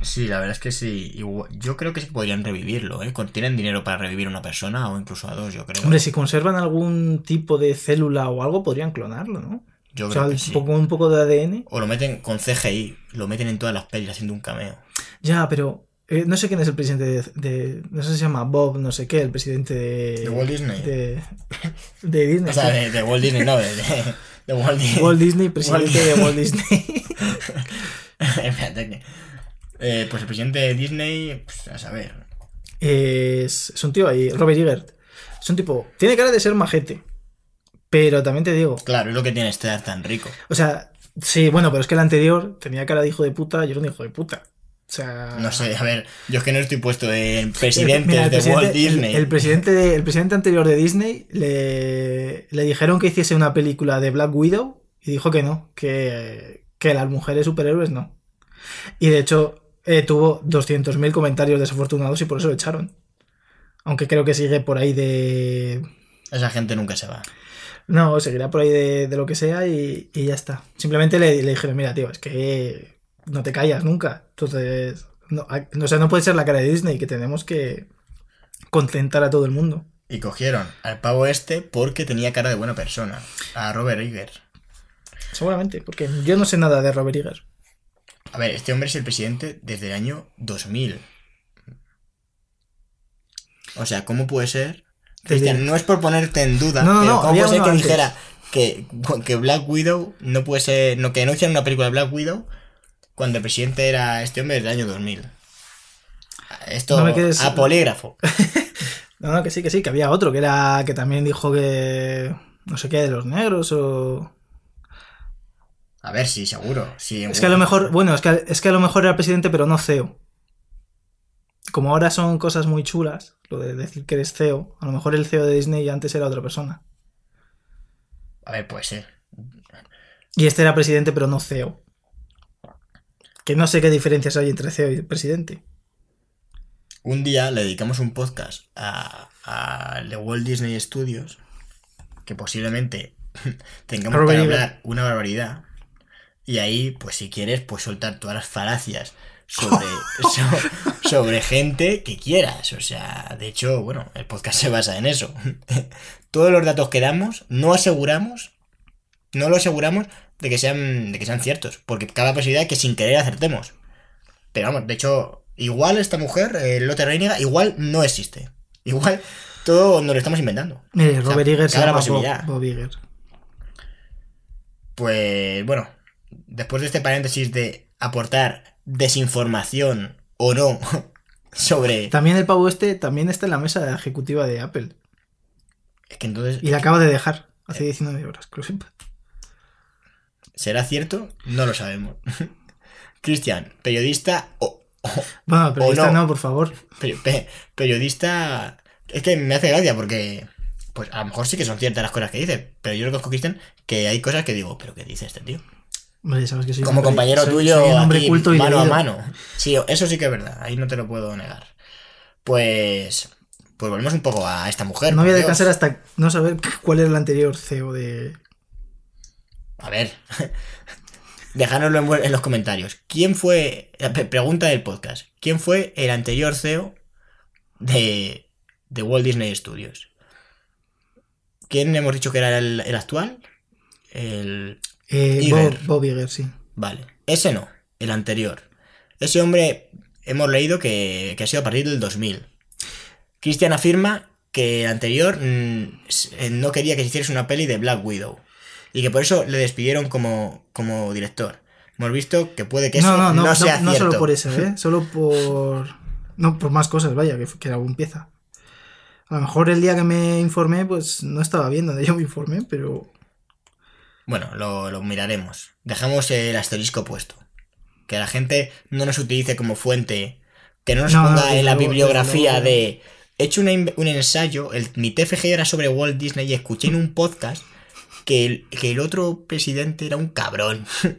Sí, la verdad es que sí. Yo creo que sí podrían revivirlo, ¿eh? Tienen dinero para revivir a una persona o incluso a dos, yo creo. Hombre, si conservan algún tipo de célula o algo, podrían clonarlo, ¿no? Yo O creo sea, que un, sí. poco, un poco de ADN. O lo meten con CGI, lo meten en todas las pelis haciendo un cameo. Ya, pero eh, no sé quién es el presidente de, de- No sé si se llama Bob, no sé qué, el presidente de. ¿De Walt Disney? De, de Disney. O sea, de, de Walt Disney, no, de, de- Walt Disney. Walt Disney, presidente Walt- de Walt Disney. Espérate que- Eh, pues el presidente de Disney, pues, a saber. es, es un tío ahí, Robert Eggert. Es un tipo. Tiene cara de ser majete. Pero también te digo. Claro, es lo que tiene estar tan rico. O sea, sí, bueno, pero es que el anterior tenía cara de hijo de puta y era un hijo de puta. O sea. No sé, a ver, yo es que no estoy puesto en presidentes Mira, el de presidente- Walt Disney. El, el presidente de- el presidente anterior de Disney le, le dijeron que hiciese una película de Black Widow y dijo que no, que, que las mujeres superhéroes no. Y de hecho eh, tuvo 200.000 comentarios desafortunados y por eso lo echaron. Aunque creo que sigue por ahí de... Esa gente nunca se va. No, seguirá por ahí de, de lo que sea y, y ya está. Simplemente le, le dijeron, mira, tío, es que no te callas nunca. Entonces, no, o sea, no puede ser la cara de Disney, que tenemos que contentar a todo el mundo. Y cogieron al pavo este porque tenía cara de buena persona. A Robert Eggers. Seguramente, porque yo no sé nada de Robert Eggers. A ver, este hombre es el presidente desde el año 2000. O sea, ¿cómo puede ser? Cristian, no es por ponerte en duda, No, no, pero no, ¿cómo puede ser que antes. dijera que, que Black Widow no puede ser. No, que anuncian una película de Black Widow cuando el presidente era este hombre desde el año 2000? Esto No me quedes- a polígrafo. No, no, que sí, que sí, que había otro que era que también dijo que no sé qué de los negros o A ver, sí, seguro. Sí, es que a lo mejor, bueno, es que, es que a lo mejor era presidente pero no CEO. Como ahora son cosas muy chulas, lo de decir que eres CEO, a lo mejor el CEO de Disney antes era otra persona. A ver, puede ser. Y este era presidente pero no CEO. Que no sé qué diferencias hay entre CEO y presidente. Un día le dedicamos un podcast a, a The Walt Disney Studios, que posiblemente tengamos Robert Eggers. hablar una barbaridad. Y ahí, pues si quieres, pues soltar todas las falacias sobre, so- sobre gente que quieras. O sea, de hecho, bueno, el podcast se basa en eso. Todos los datos que damos, no aseguramos, no lo aseguramos de que sean, de que sean ciertos, porque cabe la posibilidad de que sin querer acertemos. Pero vamos, de hecho, igual esta mujer, eh, Lotte Reiniga, igual no existe. Igual todo nos lo estamos inventando. Mire, O sea, Robert se llama Bob, posibilidad. Bob Iger. Pues bueno, después de este paréntesis de aportar desinformación o no sobre... También el pavo este también está en la mesa ejecutiva de Apple. Es que entonces, Y la acaba de dejar hace 19 horas, que lo sepa. ¿será cierto? No lo sabemos. Cristian, periodista o... o- Bueno, pero esta no. no, por favor. pe- pe- periodista... Es que me hace gracia porque... Pues a lo mejor sí que son ciertas las cosas que dice, pero yo reconozco, Cristian, que hay cosas que digo, ¿pero qué dice este tío? Hombre, sabes que soy Como hombre- compañero soy- tuyo, soy un hombre aquí, culto y mano a mano. Sí, eso sí que es verdad, ahí no te lo puedo negar. Pues, pues volvemos un poco a esta mujer. No voy a descansar hasta no saber cuál era el anterior CEO de. A ver, dejárnoslo en, los comentarios. ¿Quién fue, pregunta del podcast, quién fue el anterior CEO de, de Walt Disney Studios? ¿Quién hemos dicho que era el, el actual? El... Eh, Iger. Bob, Bob Iger, sí. Vale, ese no, el anterior. Ese hombre hemos leído que, que ha sido a partir del 2000. Cristian afirma que el anterior mm, no quería que se hiciese una peli de Black Widow. Y que por eso le despidieron como, como director. Hemos visto que puede que eso No, no, no, no, sea no, no cierto. solo por eso, ¿eh? Solo por. No, por más cosas, vaya, que, que algún pieza. A lo mejor el día que me informé, pues no estaba bien donde yo me informé, pero. Bueno, lo, lo miraremos. Dejamos el asterisco puesto. Que la gente no nos utilice como fuente. Que no nos No, no, ponga en la luego, bibliografía de. He hecho una un ensayo, el, mi TFG era sobre Walt Disney y escuché en un podcast que el, que el otro presidente era un cabrón.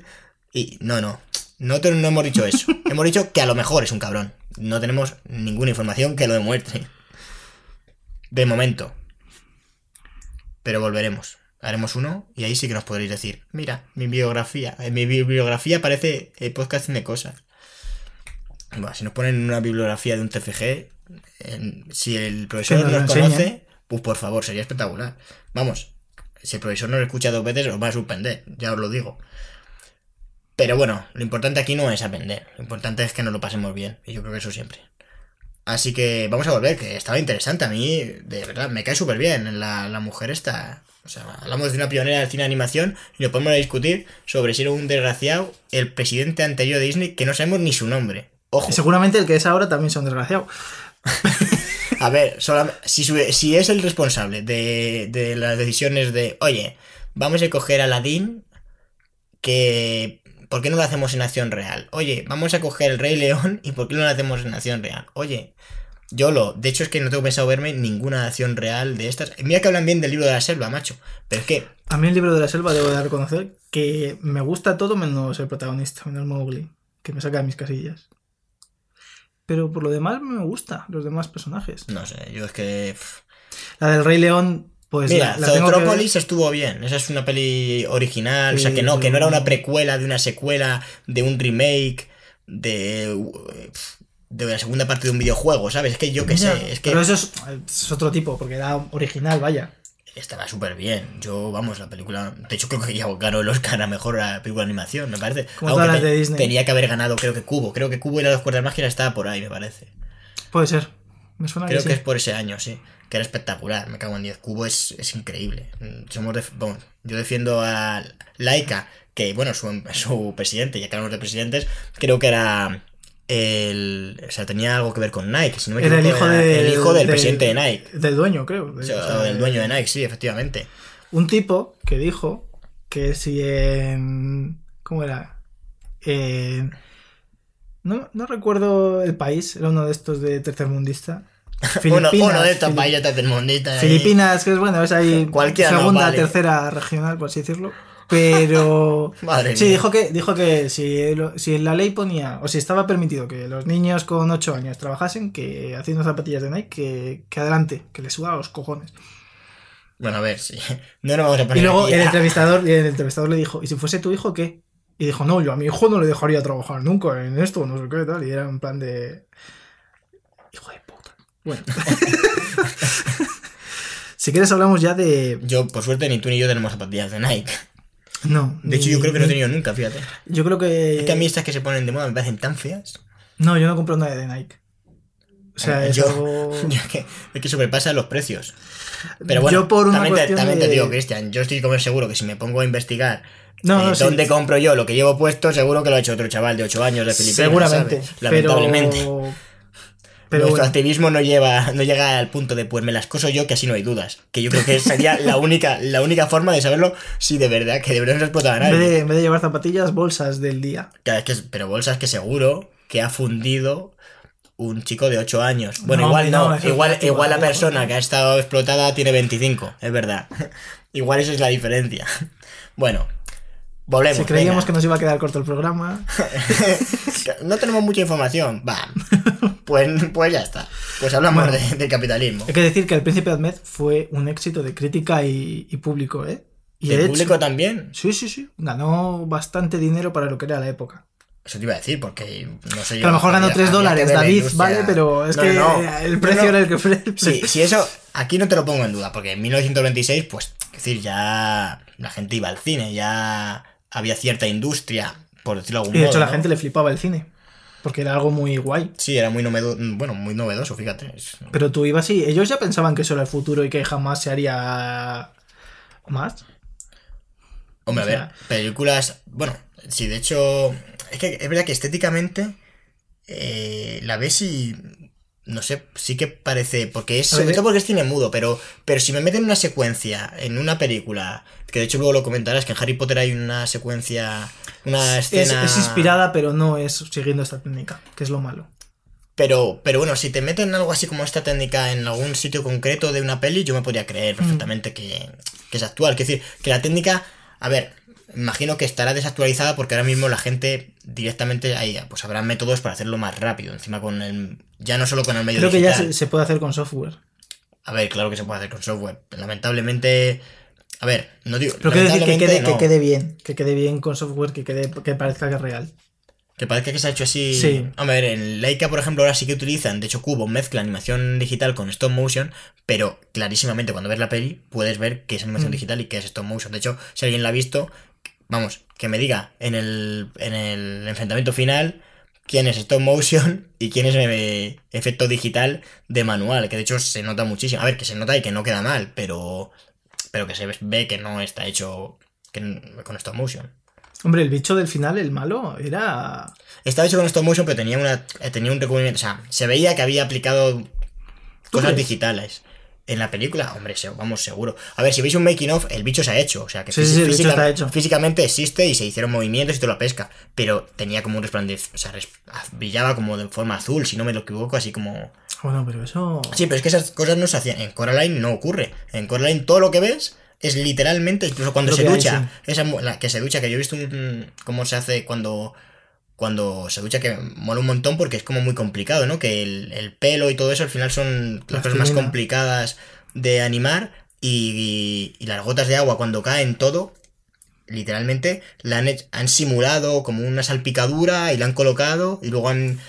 y no, no. Nosotros no hemos dicho eso. hemos dicho que a lo mejor es un cabrón. No tenemos ninguna información que lo demuestre. De momento. pero volveremos. Haremos uno y ahí sí que nos podréis decir, mira, mi biografía, en mi bibliografía aparece el podcast de cosas. Bueno, si nos ponen una bibliografía de un TFG, en- si el profesor nos nos, lo conoce, pues por favor, sería espectacular. Vamos, si el profesor nos escucha dos veces, os va a suspender, ya os lo digo. Pero bueno, lo importante aquí no es aprender, lo importante es que nos lo pasemos bien, y yo creo que eso siempre. Así que vamos a volver, que estaba interesante a mí, de verdad, me cae súper bien la, la mujer esta. O sea, hablamos de una pionera del cine de animación y nos podemos a discutir sobre si era un desgraciado el presidente anterior de Disney que no sabemos ni su nombre. Ojo, Y seguramente el que es ahora también sea un desgraciado. a ver, si, es el responsable de, de las decisiones de, oye, vamos a coger a Aladdin, que... ¿Por qué no lo hacemos en acción real? Oye, vamos a coger el Rey León y ¿por qué no lo hacemos en acción real? Oye, yo lo... De hecho es que no tengo pensado verme ninguna acción real de estas. Mira que hablan bien del libro de la selva, macho. Pero es que... A mí el libro de la selva debo de reconocer que me gusta todo menos el protagonista, menos Mowgli, que me saca de mis casillas. Pero por lo demás me gusta los demás personajes. No sé, yo es que... La del Rey León, pues Mira, la, la que estuvo bien. Esa es una peli original. o sea que no, que no era una precuela de una secuela, de un remake, de. De la segunda parte de un videojuego, ¿sabes? Es que yo qué Ya, sé. Es que Pero eso es, es otro tipo, porque era original, vaya. estaba súper bien. Yo, vamos, la película. De hecho, creo que ya ganó el Oscar a mejor a película de animación, me parece. Como todas las de Disney. Tenía que haber ganado, creo que Cubo. Creo que Cubo y las dos cuerdas mágicas estaba por ahí, me parece. Puede ser. Me suena Creo que, que sí. es por ese año, sí. Que era espectacular. Me cago en 10. Cubo es, es increíble. Somos def- vamos, yo defiendo a Laika, que bueno, su, su presidente, ya que hablamos de presidentes, creo que era el. O sea, tenía algo que ver con Nike. Si no me Era el hijo, era del, el hijo del, del- presidente de Nike. Del dueño, creo. O sea, O sea, o del dueño de Nike, sí, efectivamente. Un tipo que dijo que si en. ¿Cómo era? En- no, no recuerdo el país, era uno de estos de tercermundista. Uno, Filipinas, uno de estos países ahí. Filipinas, que es bueno, es ahí Cualquiera segunda, vale. tercera regional, por así decirlo. Pero Madre sí, mía. dijo que, dijo que si, lo- si en la ley ponía, o si estaba permitido que los niños con 8 años trabajasen, que haciendo zapatillas de Nike, que, que adelante, que les suba a los cojones. Bueno, a ver, sí. No nos vamos a Y poner luego aquí el entrevistador, y el entrevistador le dijo, ¿y si fuese tu hijo qué? Y dijo, no, yo a mi hijo no le dejaría trabajar nunca en esto, no sé qué tal. Y era en plan de. Hijo de puta. Bueno. si quieres hablamos ya de. Yo, por suerte, ni tú ni yo tenemos zapatillas de Nike. No. De hecho, ni- yo creo que no he ni- tenido nunca, fíjate. Yo creo que. Es que a mí estas que se ponen de moda me parecen tan feas. No, yo no compro nada de Nike. O sea, es Yo- algo. Yo es que, es que sobrepasa los precios. Pero bueno, Yo por una también, te, también te de- digo, Cristian, yo estoy como seguro que si me pongo a investigar No, eh, no, sí. dónde compro yo lo que llevo puesto, seguro que lo ha hecho otro chaval de 8 años de Filipinas. Seguramente. ¿sabes? Lamentablemente. Pero. Pero Nuestro bueno. activismo no lleva no llega al punto de pues me las coso yo que así no hay dudas. Que yo creo que sería la única, la única forma de saberlo si de verdad que de verdad no En nadie. vez, de, en vez de llevar zapatillas, bolsas del día. Claro, que pero bolsas que seguro que ha fundido un chico de 8 años. Bueno, No, igual no, igual, igual la persona que ha estado explotada tiene 25, es verdad. igual esa es la diferencia. Bueno, volvemos. Si creíamos que nos iba a quedar corto el programa. no tenemos mucha información, va. Pues, pues ya está. Pues hablamos Bueno. de- del capitalismo. Hay que decir que El Príncipe Ahmed fue un éxito de crítica y, y público, ¿eh? Y ¿El de público hecho, también? sí, sí, sí. Ganó bastante dinero para lo que era la época. Eso te iba a decir, porque no sé Que yo. a lo mejor ganó había- 3 había que dólares, David. ¿vale? Pero es No, que no. el precio no. era el que fue. Sí, si eso, aquí no te lo pongo en duda, porque en 1926, pues, es decir, ya la gente iba al cine, ya había cierta industria, por decirlo de algún Y de modo. hecho la gente le flipaba el cine. Porque era algo muy guay. Sí, era muy novedoso, bueno, muy novedoso, fíjate. Pero tú ibas y ellos ya pensaban que eso era el futuro y que jamás se haría más. Hombre, O a ver, sea- películas, bueno, sí, de hecho, es que es verdad que estéticamente eh, la ves y, no sé, sí que parece, porque es, sobre todo porque es cine mudo, pero, pero si me meten una secuencia en una película, que de hecho luego lo comentarás, que en Harry Potter hay una secuencia, una Es, escena... es inspirada, pero no es siguiendo esta técnica, que es lo malo. Pero, pero bueno, si te meten algo así como esta técnica en algún sitio concreto de una peli, yo me podría creer perfectamente que, que es actual. Es decir, que la técnica, a ver, imagino que estará desactualizada porque ahora mismo la gente directamente ahí, pues habrá métodos para hacerlo más rápido. Encima con el. Ya no solo con el medio Creo que ya se puede hacer con software. A ver, claro que se puede hacer con software. Lamentablemente. A ver, no digo. Pero quiero decir que quede, lamentablemente, que no. quede bien, que quede bien con software, que quede, que parezca que es real. Que parezca que se ha hecho así. Sí. A ver, en Leica, por ejemplo, ahora sí que utilizan, de hecho, Cubo mezcla animación digital con stop motion, pero clarísimamente cuando ves la peli puedes ver que es animación Mm. digital y que es stop motion. De hecho, si alguien la ha visto, vamos, que me diga en el, en el enfrentamiento final quién es stop motion y quién es eh, efecto digital de manual, que de hecho se nota muchísimo. A ver, que se nota y que no queda mal, pero, pero que se ve que no está hecho que- con stop motion. Hombre, el bicho del final, el malo, era. Estaba hecho con stop motion, pero tenía, una, eh, tenía un recubrimiento. O sea, se veía que había aplicado cosas digitales. En la película, hombre, vamos, seguro. A ver, si veis un making of, el bicho se ha hecho. O sea, que Sí, sí, física- está hecho. físicamente existe y se hicieron movimientos y toda la pesca. Pero tenía como un resplandor. O sea, brillaba como de forma azul, si no me lo equivoco, así como. Bueno, pero eso. Sí, pero es que esas cosas no se hacían. En Coraline no ocurre. En Coraline todo lo que ves es literalmente, incluso cuando Lo se hay, ducha. sí. Esa, la que se ducha, que yo he visto un- cómo se hace cuando, cuando se ducha, que mola un montón porque es como muy complicado, ¿no? Que el, el pelo y todo eso al final son las cosas más complicadas de animar y, y las gotas de agua cuando caen todo. Literalmente la han, han simulado como una salpicadura y la han colocado y luego han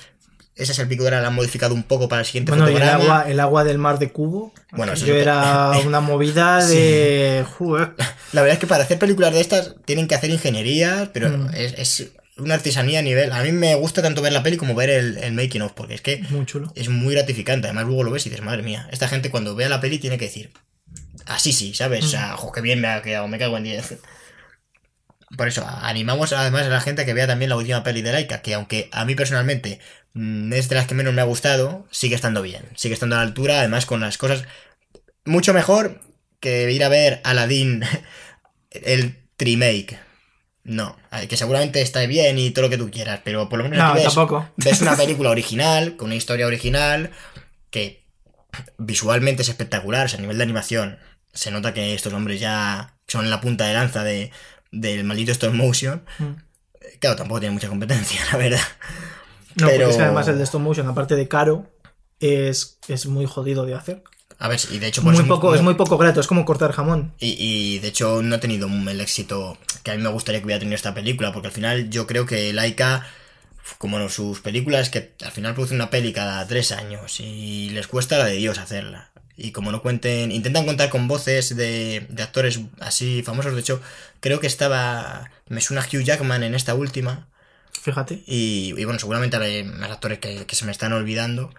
esa salpicadura la han modificado un poco para el siguiente Bueno, y el fotograma. agua, el agua del mar de Cubo. Bueno, eso yo era una movida de. La verdad es que para hacer películas de estas tienen que hacer ingeniería, pero Mm. es, es una artesanía a nivel. A mí me gusta tanto ver la peli como ver el, el making of, porque es que Muy chulo. es muy gratificante. Además, luego lo ves y dices, madre mía, esta gente cuando vea la peli tiene que decir, así sí, ¿sabes? O sea, jo, qué bien me ha quedado, me cago en 10. Por eso, animamos además a la gente a que vea también la última peli de Laika, que aunque a mí personalmente mm, es de las que menos me ha gustado, sigue estando bien, sigue estando a la altura, además con las cosas mucho mejor que ir a ver Aladdin, el remake. No, que seguramente está bien y todo lo que tú quieras, pero por lo menos No, aquí ves, tampoco. ves una película original, con una historia original, que visualmente es espectacular, o sea, a nivel de animación, se nota que estos hombres ya son la punta de lanza de, del maldito stop motion. Mm. Claro, tampoco tiene mucha competencia, la verdad. No, Pero- porque es que además el de stop motion, aparte de caro, es, es muy jodido de hacer. A ver, y de hecho... por Muy eso poco, es muy poco grato, es como cortar jamón. Y, y, de hecho no ha tenido el éxito que a mí me gustaría que hubiera tenido esta película, porque al final yo creo que Laika, como sus películas, que al final producen una peli cada tres años y les cuesta la de Dios hacerla. Y como no cuenten, intentan contar con voces de, de actores así famosos, de hecho creo que estaba, me suena Hugh Jackman en esta última, Fíjate. y, bueno, seguramente hay más actores que, que se me están olvidando.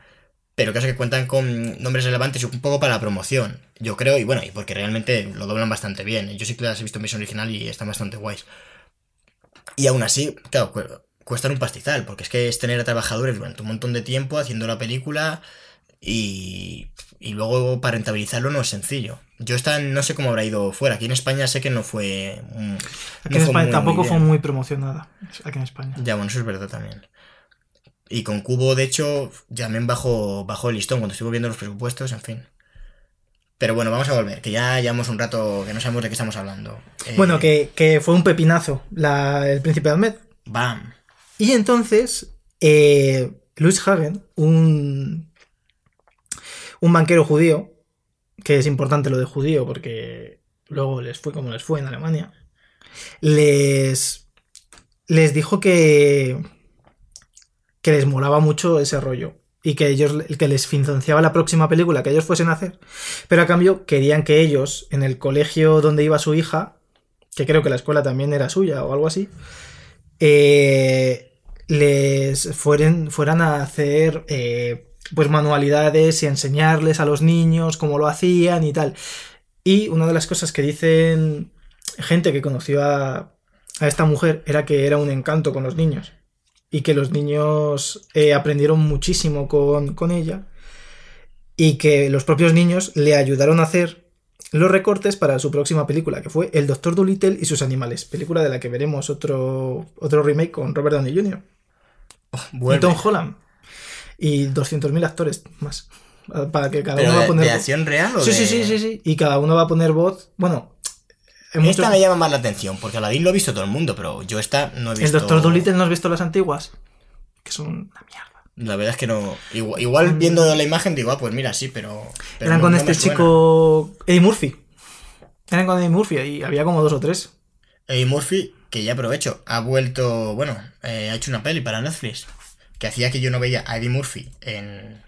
Pero caso que cuentan con nombres relevantes un poco para la promoción. Yo creo, y bueno, y porque realmente lo doblan bastante bien. Yo sí que las he visto en versión original y están bastante guays. Y aún así, claro, cu- cuestan un pastizal, porque es que es tener a trabajadores durante un montón de tiempo haciendo la película y, y luego para rentabilizarlo no es sencillo. Yo esta no sé cómo habrá ido fuera. Aquí en España sé que no fue. mm, Aquí en fue España muy, tampoco muy fue muy promocionada. Aquí en España. Ya, bueno, eso es verdad también. Y con Cubo, de hecho, también bajó, bajó el listón cuando estuve viendo los presupuestos, en fin. Pero bueno, vamos a volver, que ya llevamos un rato que no sabemos de qué estamos hablando. Eh, Bueno, que, que fue un pepinazo la- el príncipe de Ahmed. Bam. Y entonces, eh, Louis Hagen, un, un banquero judío, que es importante lo de judío porque luego les fue como les fue en Alemania, les, les dijo que, que les molaba mucho ese rollo y que ellos que les financiaba la próxima película que ellos fuesen a hacer, pero a cambio querían que ellos en el colegio donde iba su hija, que creo que la escuela también era suya o algo así, eh, les fueren, fueran a hacer eh, pues manualidades y enseñarles a los niños cómo lo hacían y tal. Y una de las cosas que dicen gente que conoció a, a esta mujer era que era un encanto con los niños y que los niños eh, aprendieron muchísimo con, con ella y que los propios niños le ayudaron a hacer los recortes para su próxima película, que fue El Doctor Dolittle y sus animales, película de la que veremos otro, otro remake con Robert Downey Jr. y Vuelve. Tom Holland. Y 200.000 actores más. Para que cada ¿Pero uno va a poner de voz. acción real o Sí, de- sí, sí, sí, sí. Y cada uno va a poner voz. Bueno, en muchos- Esta me llama más la atención, porque Aladdin lo ha visto todo el mundo, pero yo esta no he visto... el Doctor Dolittle no has visto las antiguas. Que son una mierda. La verdad es que no. Igual, igual viendo la imagen digo, ah, pues mira, sí, pero. pero Eran no- con no este chico Eddie Murphy. Eran con Eddie Murphy y había como dos o tres. Eddie Murphy, que ya aprovecho, ha vuelto. Bueno, eh, ha hecho una peli para Netflix. Que hacía que yo no veía a Eddie Murphy en.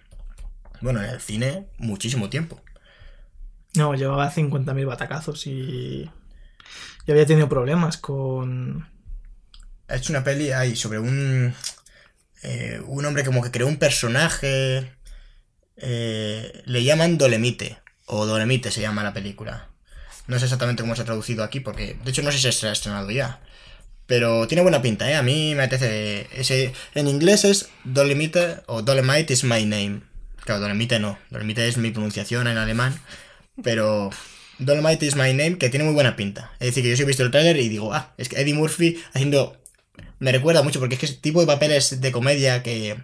Bueno, en el cine muchísimo tiempo. No, llevaba 50.000 batacazos y. Y había tenido problemas con. Ha hecho una peli ahí sobre un. eh, un hombre como que creó un personaje. eh, le llaman Dolemite. O Dolemite se llama la película. No sé exactamente cómo se ha traducido aquí, porque de hecho no sé si se ha estrenado ya. Pero tiene buena pinta, ¿eh? A mí me apetece. Ese, en inglés es Dolemite o Dolemite is my name. Claro, Dolemite no. Dolemite es mi pronunciación en alemán. Pero Dolemite is my name, que tiene muy buena pinta. Es decir, que yo sí he visto el tráiler y digo, ah, es que Eddie Murphy haciendo. Me recuerda mucho, porque es que ese tipo de papeles de comedia que,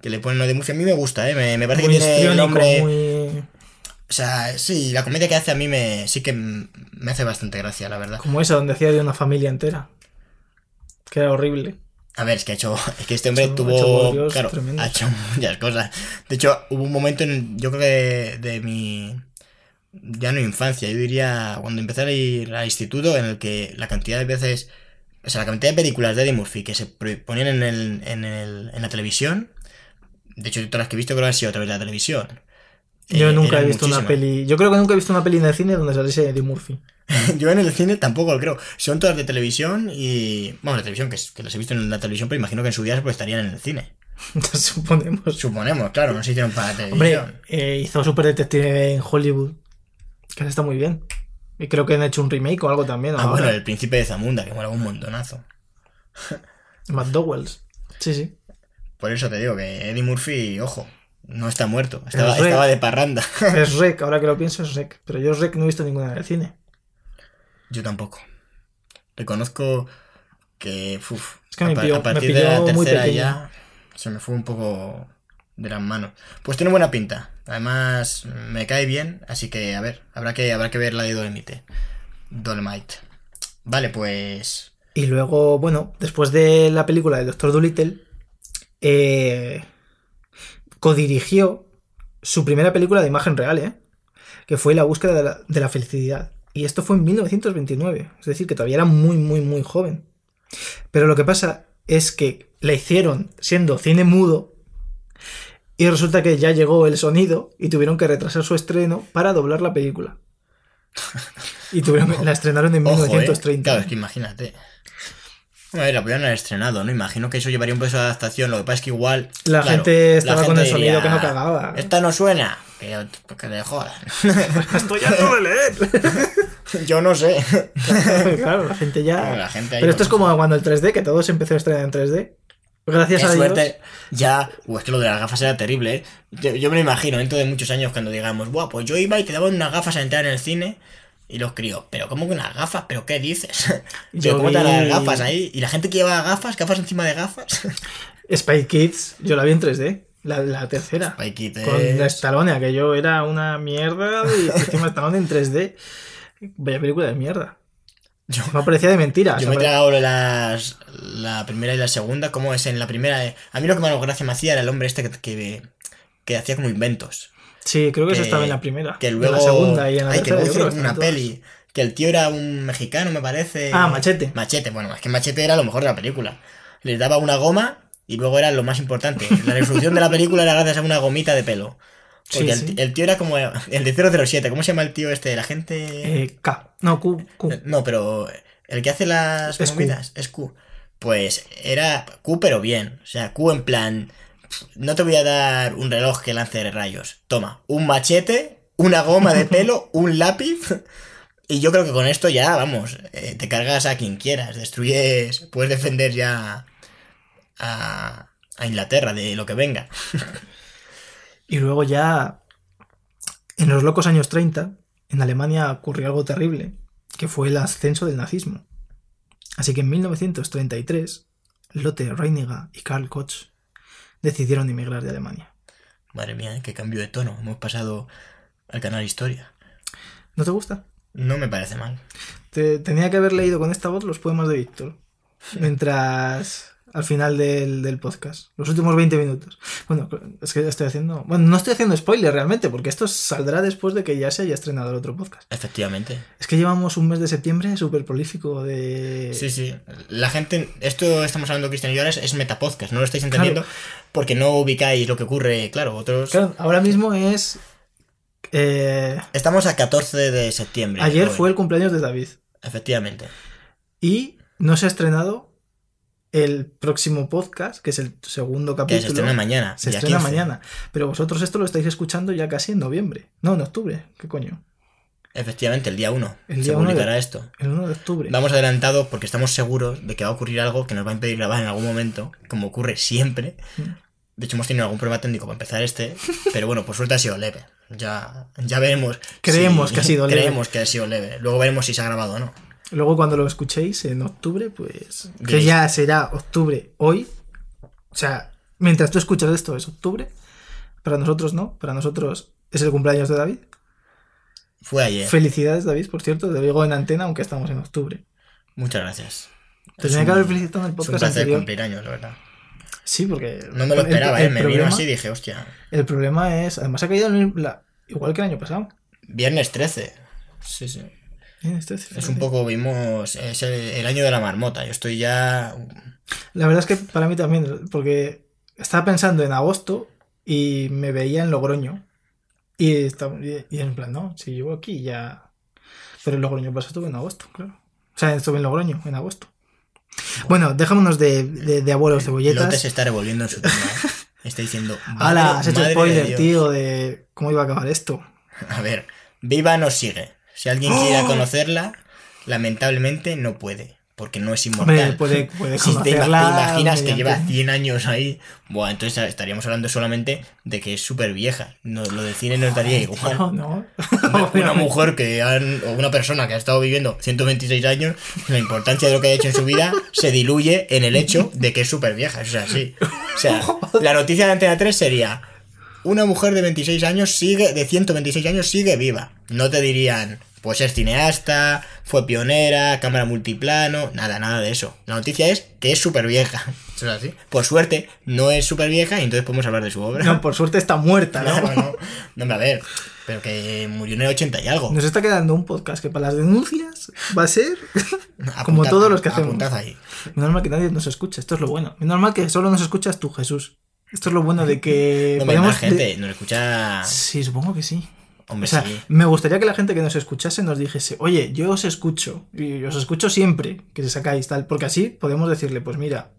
que le ponen a Eddie Murphy a mí me gusta, ¿eh? Me, me parece muy que tiene el nombre. muy. O sea, sí, la comedia que hace a mí me sí que me hace bastante gracia, la verdad. Como esa, donde hacía de una familia entera. Que era horrible. A ver, es que ha hecho. Es que este hombre ha tuvo. hecho claro, ha hecho muchas cosas. De hecho, hubo un momento en. Yo creo que de, de mi. Ya no infancia, yo diría cuando empecé a ir al instituto, en el que la cantidad de veces. O sea, la cantidad de películas de Eddie Murphy que se ponían en, el, en, el, en la televisión. De hecho, todas las que he visto creo que han sido a través de la televisión. Yo Eh, nunca he visto una peli. Yo creo que nunca he visto una peli en el cine donde saliese Eddie Murphy. Yo en el cine tampoco lo creo. Son todas de televisión y. Bueno, de televisión, que, las he visto en la televisión, pero imagino que en su día pues, estarían en el cine. Suponemos. Suponemos, claro, no se hicieron para Hombre, televisión. eh, hizo Super Detective en Hollywood. Que está muy bien. Y creo que han hecho un remake o algo también. ah, bueno, el príncipe de Zamunda, que mola un montonazo. McDowell's. Sí, sí. Por eso te digo que Eddie Murphy, ojo, no está muerto. Estaba, Es estaba de parranda. Es Rec, ahora que lo pienso es Rec. Pero yo Rec no he visto ninguna en el cine. Yo tampoco. Reconozco que. uf, Es que me a, pa- pilló- a me partir de la tercera ya se me fue un poco de las manos. Pues tiene buena pinta. Además, me cae bien, así que a ver, habrá que, habrá que ver la de Dolemite. Dolemite. Vale, pues. Y luego, bueno, después de la película de Doctor Dolittle, eh, codirigió su primera película de imagen real, ¿eh? que fue La búsqueda de la, de la felicidad. Y esto fue en 1929, es decir, que todavía era muy, muy, muy joven. Pero lo que pasa es que la hicieron siendo cine mudo y resulta que ya llegó el sonido y tuvieron que retrasar su estreno para doblar la película. Y tuvieron, la estrenaron en Ojo, ¿eh? 1930. Claro, es que imagínate. A ver, la podrían haber estrenado, ¿no? Imagino que eso llevaría un peso de adaptación. Lo que pasa es que igual. La claro, gente estaba la con el sonido diría, que no cagaba. Esta no suena. Que, que le jodan. Estoy harto de leer. Yo no sé. claro, la gente ya. La gente Pero esto es como cuando el 3D, que todo se empezó a estrenar en 3D. Gracias Qué a Dios. suerte. Ya. Uh, es que lo de las gafas era terrible, ¿eh? Yo, yo me lo imagino dentro de muchos años cuando digamos, Buah, pues yo iba y te daban unas gafas a entrar en el cine. Y los críos, ¿pero cómo que unas gafas? ¿Pero qué dices? Yo Yo ¿Cómo te vi- las gafas ahí? ¿Y la gente que lleva gafas? ¿Gafas encima de gafas? Spy Kids, yo la vi en 3D. La, la tercera. Spy Kids Con es- Stallone, aquello era una mierda. Y encima Stallone en 3D. Vaya película de mierda. Yo- Me parecía de mentira. Yo me he tragado las, la primera y la segunda, como es en la primera. A mí lo que más gracia me hacía era el hombre este que, que, que hacía como inventos. Sí, creo que, eso que- estaba en la primera. Que En luego. la segunda y en la Ay, que tercera. luego creo que una están todas. peli. Que el tío era un mexicano, me parece. Ah, Machete. Machete, bueno, es que Machete era lo mejor de la película. Les daba una goma y luego era lo más importante. La resolución de la película era gracias a una gomita de pelo. Porque Sí, el, sí. el tío era como el de 007. ¿Cómo se llama el tío este? La gente. Eh, K. No, Q. Q. Eh, No, pero el que hace las Es Q. movidas es Q. Pues era Q, pero bien. O sea, Q en plan. No te voy a dar un reloj que lance rayos. Toma, un machete, una goma de pelo, un lápiz. Y yo creo que con esto ya, vamos, eh, te cargas a quien quieras, destruyes, puedes defender ya a, a Inglaterra de lo que venga. Y luego ya, en los locos años 30, en Alemania ocurrió algo terrible, que fue el ascenso del nazismo. Así que en 1933, Lotte Reiniger y Karl Koch decidieron emigrar de Alemania. Madre mía, qué cambio de tono. Hemos pasado al canal Historia. ¿No te gusta? No me parece mal. Te- tenía que haber leído con esta voz los poemas de Víctor. Mientras al final del, del podcast. Los últimos 20 minutos. Bueno, es que estoy haciendo. Bueno, no estoy haciendo spoiler realmente, porque esto saldrá después de que ya se haya estrenado el otro podcast. Efectivamente. Es que llevamos un mes de septiembre súper prolífico de. Sí, sí. La gente, esto estamos hablando Cristian y yo ahora es, es metapodcast, no lo estáis entendiendo porque no ubicáis lo que ocurre, claro, otros... Claro, ahora mismo es... eh, Estamos a 14 de septiembre. ayer fue el cumpleaños de David. Efectivamente. Y no se ha estrenado el próximo podcast, que es el segundo capítulo. se estrena mañana. Se estrena 15. mañana. Pero vosotros esto lo estáis escuchando ya casi en noviembre. No, en octubre. ¿Qué coño? Efectivamente, el día 1. El se día de- publicará esto. El 1 de octubre. Vamos adelantados porque estamos seguros de que va a ocurrir algo que nos va a impedir grabar en algún momento, como ocurre siempre. Mm. De hecho, hemos tenido algún problema técnico para empezar este, pero bueno, por suerte ha sido leve. Ya, ya veremos. Creemos si- que ha sido leve. Creemos que ha sido leve. Luego veremos si se ha grabado o no. Luego cuando lo escuchéis en octubre, pues... Que ya será octubre hoy. O sea, mientras tú escuchas esto es octubre. Para nosotros no. Para nosotros es el cumpleaños de David. Fue ayer. Felicidades, David, por cierto. Te digo en antena, aunque estamos en octubre. Muchas gracias. Te tenía que haber felicitado en el Es un podcast placer anterior. cumplir años, la verdad. Sí, porque... No me lo esperaba, el ¿eh? Me vino así y dije, hostia. El problema es... Además ha caído el- la- igual que el año pasado. Viernes 13. Sí, sí. Es- un poco, vimos, es el, el año de la marmota. Yo estoy ya... La verdad es que para mí también, porque estaba pensando en agosto y me veía en Logroño. Y, estaba, y, y en plan, no, si llevo aquí ya... Pero en Logroño pasado estuve en agosto, claro. O sea, estuve en Logroño en agosto. Bueno, dejémonos de, de, de abuelos Lote se cebolletas. está revolviendo en su tumba. ¿eh? Está diciendo... ¡Hala! "Madre- Has hecho de spoiler, Dios". tío, de cómo iba a acabar esto. A ver, Viva nos sigue. Si alguien ¡Oh! quiere conocerla, lamentablemente no puede, porque no es Hombre, inmortal. puede, puede Si te, imaginas que lleva mediante- 100 años ahí, buah, entonces estaríamos hablando solamente de que es súper vieja. No, lo del cine nos daría igual. No, no. Una, una mujer que han, o una persona que ha estado viviendo 126 años, la importancia de lo que ha hecho en su vida se diluye en el hecho de que es súper vieja. Eso es así. O sea, la noticia de Antena 3 sería: una mujer de 26 años sigue, de 126 años sigue viva. No te dirían, pues es cineasta, fue pionera, cámara multiplano, nada, nada de eso. La noticia es que es súper vieja. Es así. Por suerte, no es súper vieja y entonces podemos hablar de su obra. No, por suerte está muerta, ¿no? No, no, no. No, hombre, a ver. Pero que murió en el 80 y algo. Nos está quedando un podcast que para las denuncias va a ser como todos los que hacemos. apuntad ahí. Menos mal que nadie nos escucha, esto es lo bueno. Menos mal que solo nos escuchas tú, Jesús. Esto es lo bueno de que No, podemos... gente, nos escucha. Sí, supongo que sí. Hombre, O sea, sí. me gustaría que la gente que nos escuchase nos dijese, oye, yo os escucho, y os escucho siempre que se sacáis tal, porque así podemos decirle, pues mira,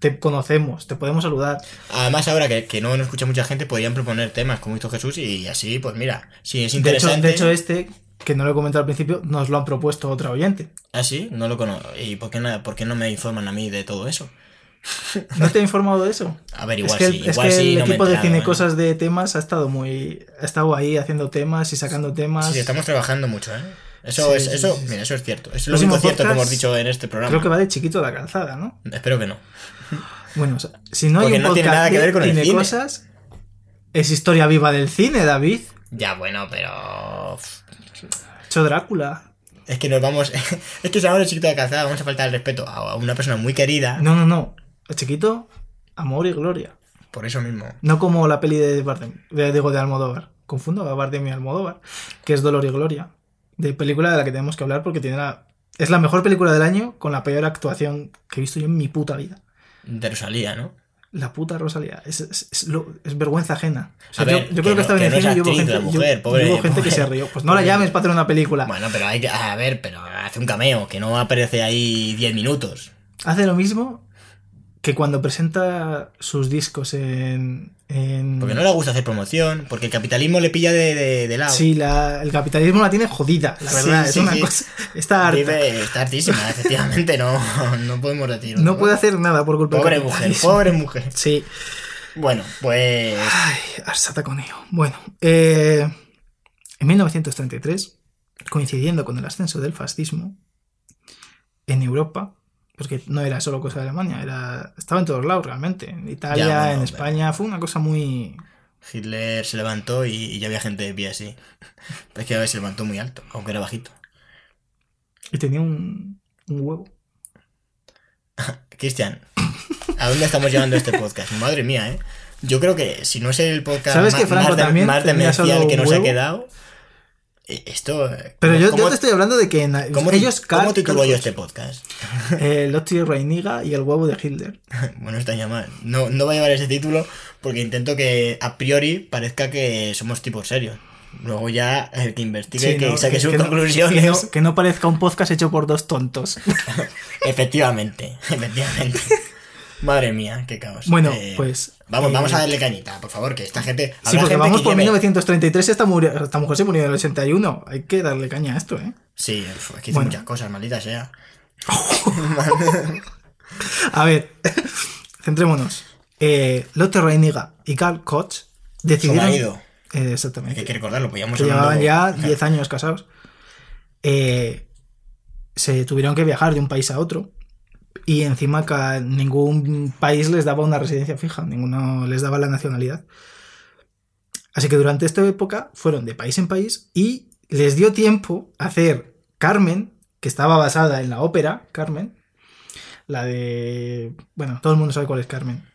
te conocemos, te podemos saludar. Además, ahora que, que no nos escucha mucha gente, podrían proponer temas como hizo Jesús y así, pues mira, si es De hecho, interesante. de hecho, este, que no lo he comentado al principio, nos lo han propuesto otra oyente. Ah, sí, no lo conozco. ¿Y por qué, no, por qué no me informan a mí de todo eso? ¿No te he informado de eso? A ver, Es igual que, sí, el- es que sí. el no equipo de Cine ¿eh? Cosas de temas ha estado muy. Ha estado ahí haciendo temas y sacando temas. Sí, estamos trabajando mucho, ¿eh? Eso Sí, es, eso, mira, eso es cierto. Es lo único cierto que hemos dicho en este programa. Creo que va de chiquito de la calzada, ¿no? Espero que no. Bueno, o sea, si no hay un no tiene nada que ver con el Cine cine. Cosas, es historia viva del cine, David. Ya, bueno, pero. Hecho Drácula. Es que nos vamos. es que si hablamos de chiquito de calzada, vamos a faltar el respeto a una persona muy querida. No, no, no. Chiquito, amor y gloria. Por eso mismo. No como la peli de Bardem, de, digo, de Almodóvar. Confundo a Bardem y Almodóvar, que es Dolor y Gloria. De película de la que tenemos que hablar porque tiene la... Es la mejor película del año con la peor actuación que he visto yo en mi puta vida. De Rosalía, ¿no? La puta Rosalía. Es, es, es lo- es vergüenza ajena. O sea, A ver, yo, creo que, no- estaba que en no el es cine y hubo gente, yo- hubo gente que se rió. Pues no la llames para hacer una película. Bueno, pero hay que. A ver, pero hace un cameo, que no aparece ahí 10 minutos. Hace lo mismo que cuando presenta sus discos en... en... Porque no le gusta hacer promoción, porque el capitalismo le pilla de, de, de lado. Sí, la- el capitalismo la tiene jodida, la Sí, verdad. es una sí. cosa... Está harta. Vive, está hartísima, efectivamente, no, no podemos decir. No puede hacer nada por culpa Pobre del mujer, capitalismo. pobre mujer. Sí. Bueno, pues. Ay, Arsata Coneo. Bueno, eh, en 1933, coincidiendo con el ascenso del fascismo en Europa, porque no era solo cosa de Alemania, era estaba en todos lados realmente. En Italia, Ya, bueno, en pero- España, fue una cosa muy... Hitler se levantó y, y ya había gente de pie así. Pero es que a ver, se levantó muy alto, aunque era bajito. Y tenía un, un huevo. Cristian, ¿A dónde estamos llevando este podcast? Madre mía, ¿eh? Yo creo que si no es el podcast ¿Sabes ma- que Franco más, de- también más demencial que nos ha quedado, esto... eh, Pero yo, ¿cómo- yo te estoy hablando de que en- ¿Cómo, ellos ¿cómo titulo Carl yo este podcast? eh, Lottie Reiniga y el huevo de Hitler. Bueno, está ya mal. No, no va a llevar ese título porque intento que a priori parezca que somos tipos serios. Luego ya el que investigue, Sí, que ¿no? saque sus no- conclusiones. que no- que no parezca un podcast hecho por dos tontos. Efectivamente, efectivamente. Madre mía, qué caos. Bueno, Eh, pues, Vamos, eh, vamos a darle cañita, por favor, que esta gente. Sí, porque gente vamos que por lleve- 1933 esta, muri- esta mujer se murió en el 81. Hay que darle caña a esto, ¿eh? Sí, es que hizo Bueno. muchas cosas, maldita sea. A ver, centrémonos. Eh, Lotte Reiniga y Karl Koch decidieron... marido. Eh, Hay exactamente. que recordarlo, pues llevaban ya 10 años casados, eh, se tuvieron que viajar de un país a otro y encima ningún país les daba una residencia fija, ninguno les daba la nacionalidad. Así que durante esta época fueron de país en país y les dio tiempo a hacer Carmen, que estaba basada en la ópera Carmen, la de... Bueno, todo el mundo sabe cuál es Carmen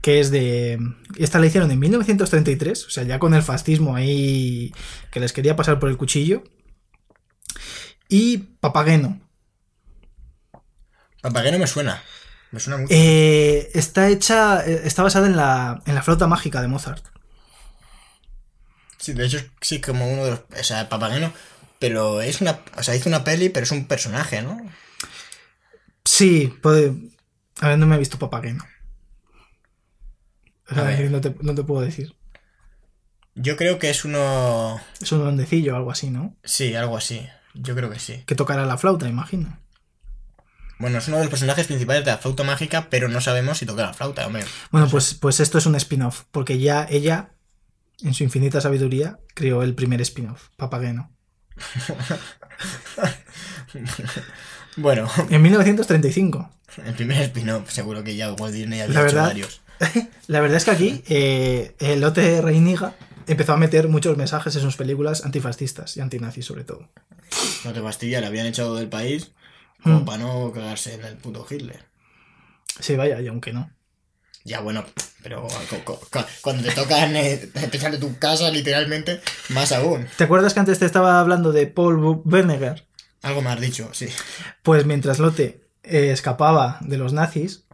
que es de... Esta la hicieron en 1933, o sea, ya con el fascismo ahí que les quería pasar por el cuchillo. Y Papageno. Papageno me suena. Me suena mucho. Eh, está hecha, eh, está basada en la, en la flauta mágica de Mozart. Sí, de hecho, sí, como uno de los. O sea, Papageno. Pero es una. O sea, hizo una peli, pero es un personaje, ¿no? Sí, puede... A ver, no me he visto Papageno. O sea, no, te, no te puedo decir. Yo creo que es uno. Es un duendecillo algo así, ¿no? Sí, algo así. Yo creo que sí. Que tocará la flauta, imagino. Bueno, es uno de los personajes principales de la flauta mágica, pero no sabemos si toca la flauta, hombre. Bueno, pues, pues esto es un spin-off, porque ya ella, en su infinita sabiduría, creó el primer spin-off, Papageno. Bueno, En 1935. el primer spin-off, seguro que ya Walt Disney había La hecho verdad- varios. La verdad es que aquí eh, el Lotte Reiniga empezó a meter muchos mensajes en sus películas antifascistas y antinazis sobre todo. No te fastidia, le habían echado del país como Mm. para no cagarse en el puto Hitler. Sí, vaya, y aunque no. Ya, bueno, pero cu- cu- cu- cuando te tocan eh, te de tu casa, literalmente, más aún. ¿Te acuerdas que antes te estaba hablando de Paul Werniger? Algo más dicho, sí. Pues mientras Lotte eh, escapaba de los nazis,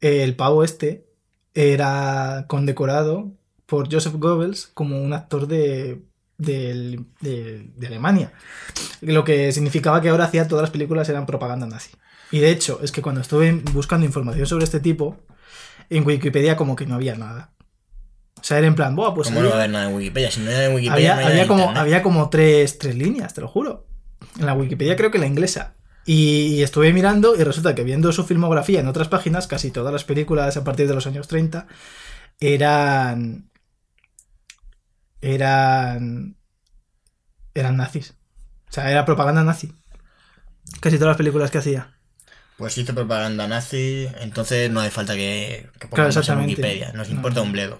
eh, el pavo este era condecorado por Joseph Goebbels como un actor de, del- de, de Alemania. Lo que significaba que ahora hacía todas las películas eran propaganda nazi. Y de hecho, es que cuando estuve buscando información sobre este tipo, en Wikipedia como que no había nada. O sea, era en plan, Buah, pues ¿Cómo no va a haber nada en Wikipedia? Si no nada en Wikipedia, había, no como, Internet. había como tres, tres líneas, te lo juro. En la Wikipedia creo que la inglesa. Y, y estuve mirando y resulta que viendo su filmografía en otras páginas, casi todas las películas a partir de los años 30 eran... Eran... Eran nazis. O sea, era propaganda nazi. Casi todas las películas que hacía. Pues hizo propaganda nazi, entonces no hace falta que, que Claro, pongamos en. Wikipedia. Nos No. importa un bledo.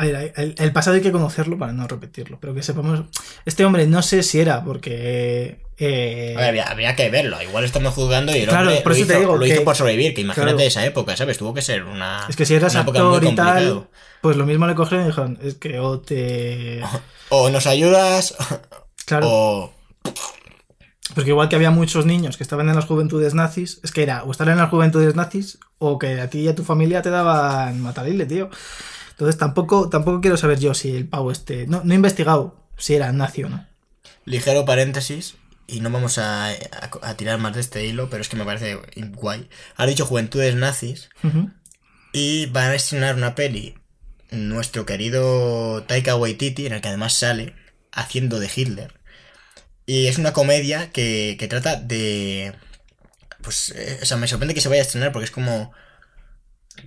A ver, el, el pasado hay que conocerlo para no repetirlo, pero que sepamos... Este hombre no sé si era porque... eh, A ver, habría, habría que verlo. Igual estamos juzgando y el Claro, hombre por lo, te hizo, digo lo que- hizo por sobrevivir. Que imagínate Claro. esa época, ¿sabes? Tuvo que ser una. Es que si eras actor y tal, pues lo mismo le cogieron y dijeron, es que o te... O nos ayudas, Claro, o. porque igual que había muchos niños que estaban en las juventudes nazis, es que era o estar en las juventudes nazis o que a ti y a tu familia te daban matarile, tío. Entonces tampoco, tampoco quiero saber yo si el pavo este... No, no he investigado si era nazi o no. Ligero paréntesis. Y no vamos a, a- a tirar más de este hilo, pero es que me parece guay. Has dicho juventudes nazis. Y van a estrenar una peli. Nuestro querido Taika Waititi, en el que además sale haciendo de Hitler. Y es una comedia que, que trata de. Pues, eh, o sea, me sorprende que se vaya a estrenar porque es como.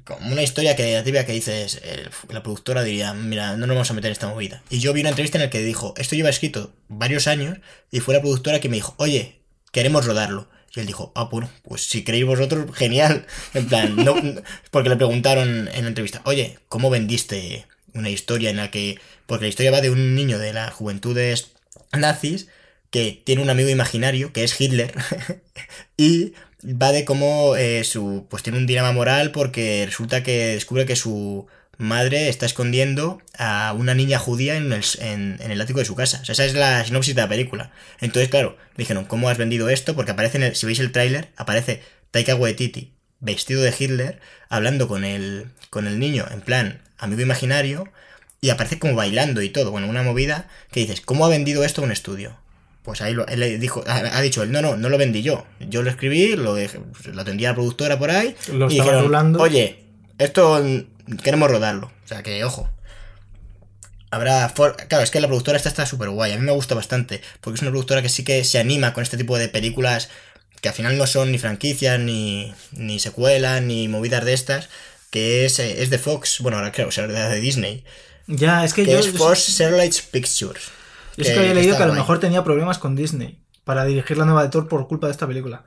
Como una historia creativa que dices. el- la productora diría: Mira, no nos vamos a meter en esta movida. Y yo vi una entrevista en la que dijo: Esto lleva escrito varios años. Y fue la productora que me dijo: Oye, queremos rodarlo. Y él dijo, ah, bueno, pues si creéis vosotros, genial. En plan, no, porque le preguntaron en la entrevista, oye, ¿cómo vendiste una historia en la que... Porque la historia va de un niño de las juventudes nazis que tiene un amigo imaginario, que es Hitler, y va de cómo eh, su, pues tiene un dilema moral porque resulta que descubre que su madre está escondiendo a una niña judía en el, en, el ático de su casa. O sea, esa es la sinopsis de la película. Entonces, claro, dijeron, ¿cómo has vendido esto? Porque aparece, en el, si veis el tráiler, aparece Taika Waititi vestido de Hitler hablando con el, con el niño en plan amigo imaginario y aparece como bailando y todo. Bueno, una movida que dices, ¿cómo ha vendido esto un estudio? Pues ahí lo, él le dijo, ha, dicho él, no, no, no lo vendí yo. Yo lo escribí, lo, dejé, pues, lo atendía la productora por ahí. Lo y estaba dijeron, oye, esto queremos rodarlo. O sea que, ojo. Habrá. for- Claro, es que la productora esta está súper guay. A mí me gusta bastante. Porque es una productora que sí que se anima con este tipo de películas que al final no son ni franquicias, ni, ni secuelas, ni movidas de estas. Que es, eh, es de Fox. Bueno, ahora creo, o sea, de Disney. Ya, es que Que yo, es Fox Searchlight Pictures. Yo es que había leído que a lo guay. mejor tenía problemas con Disney para dirigir la nueva de Thor por culpa de esta película.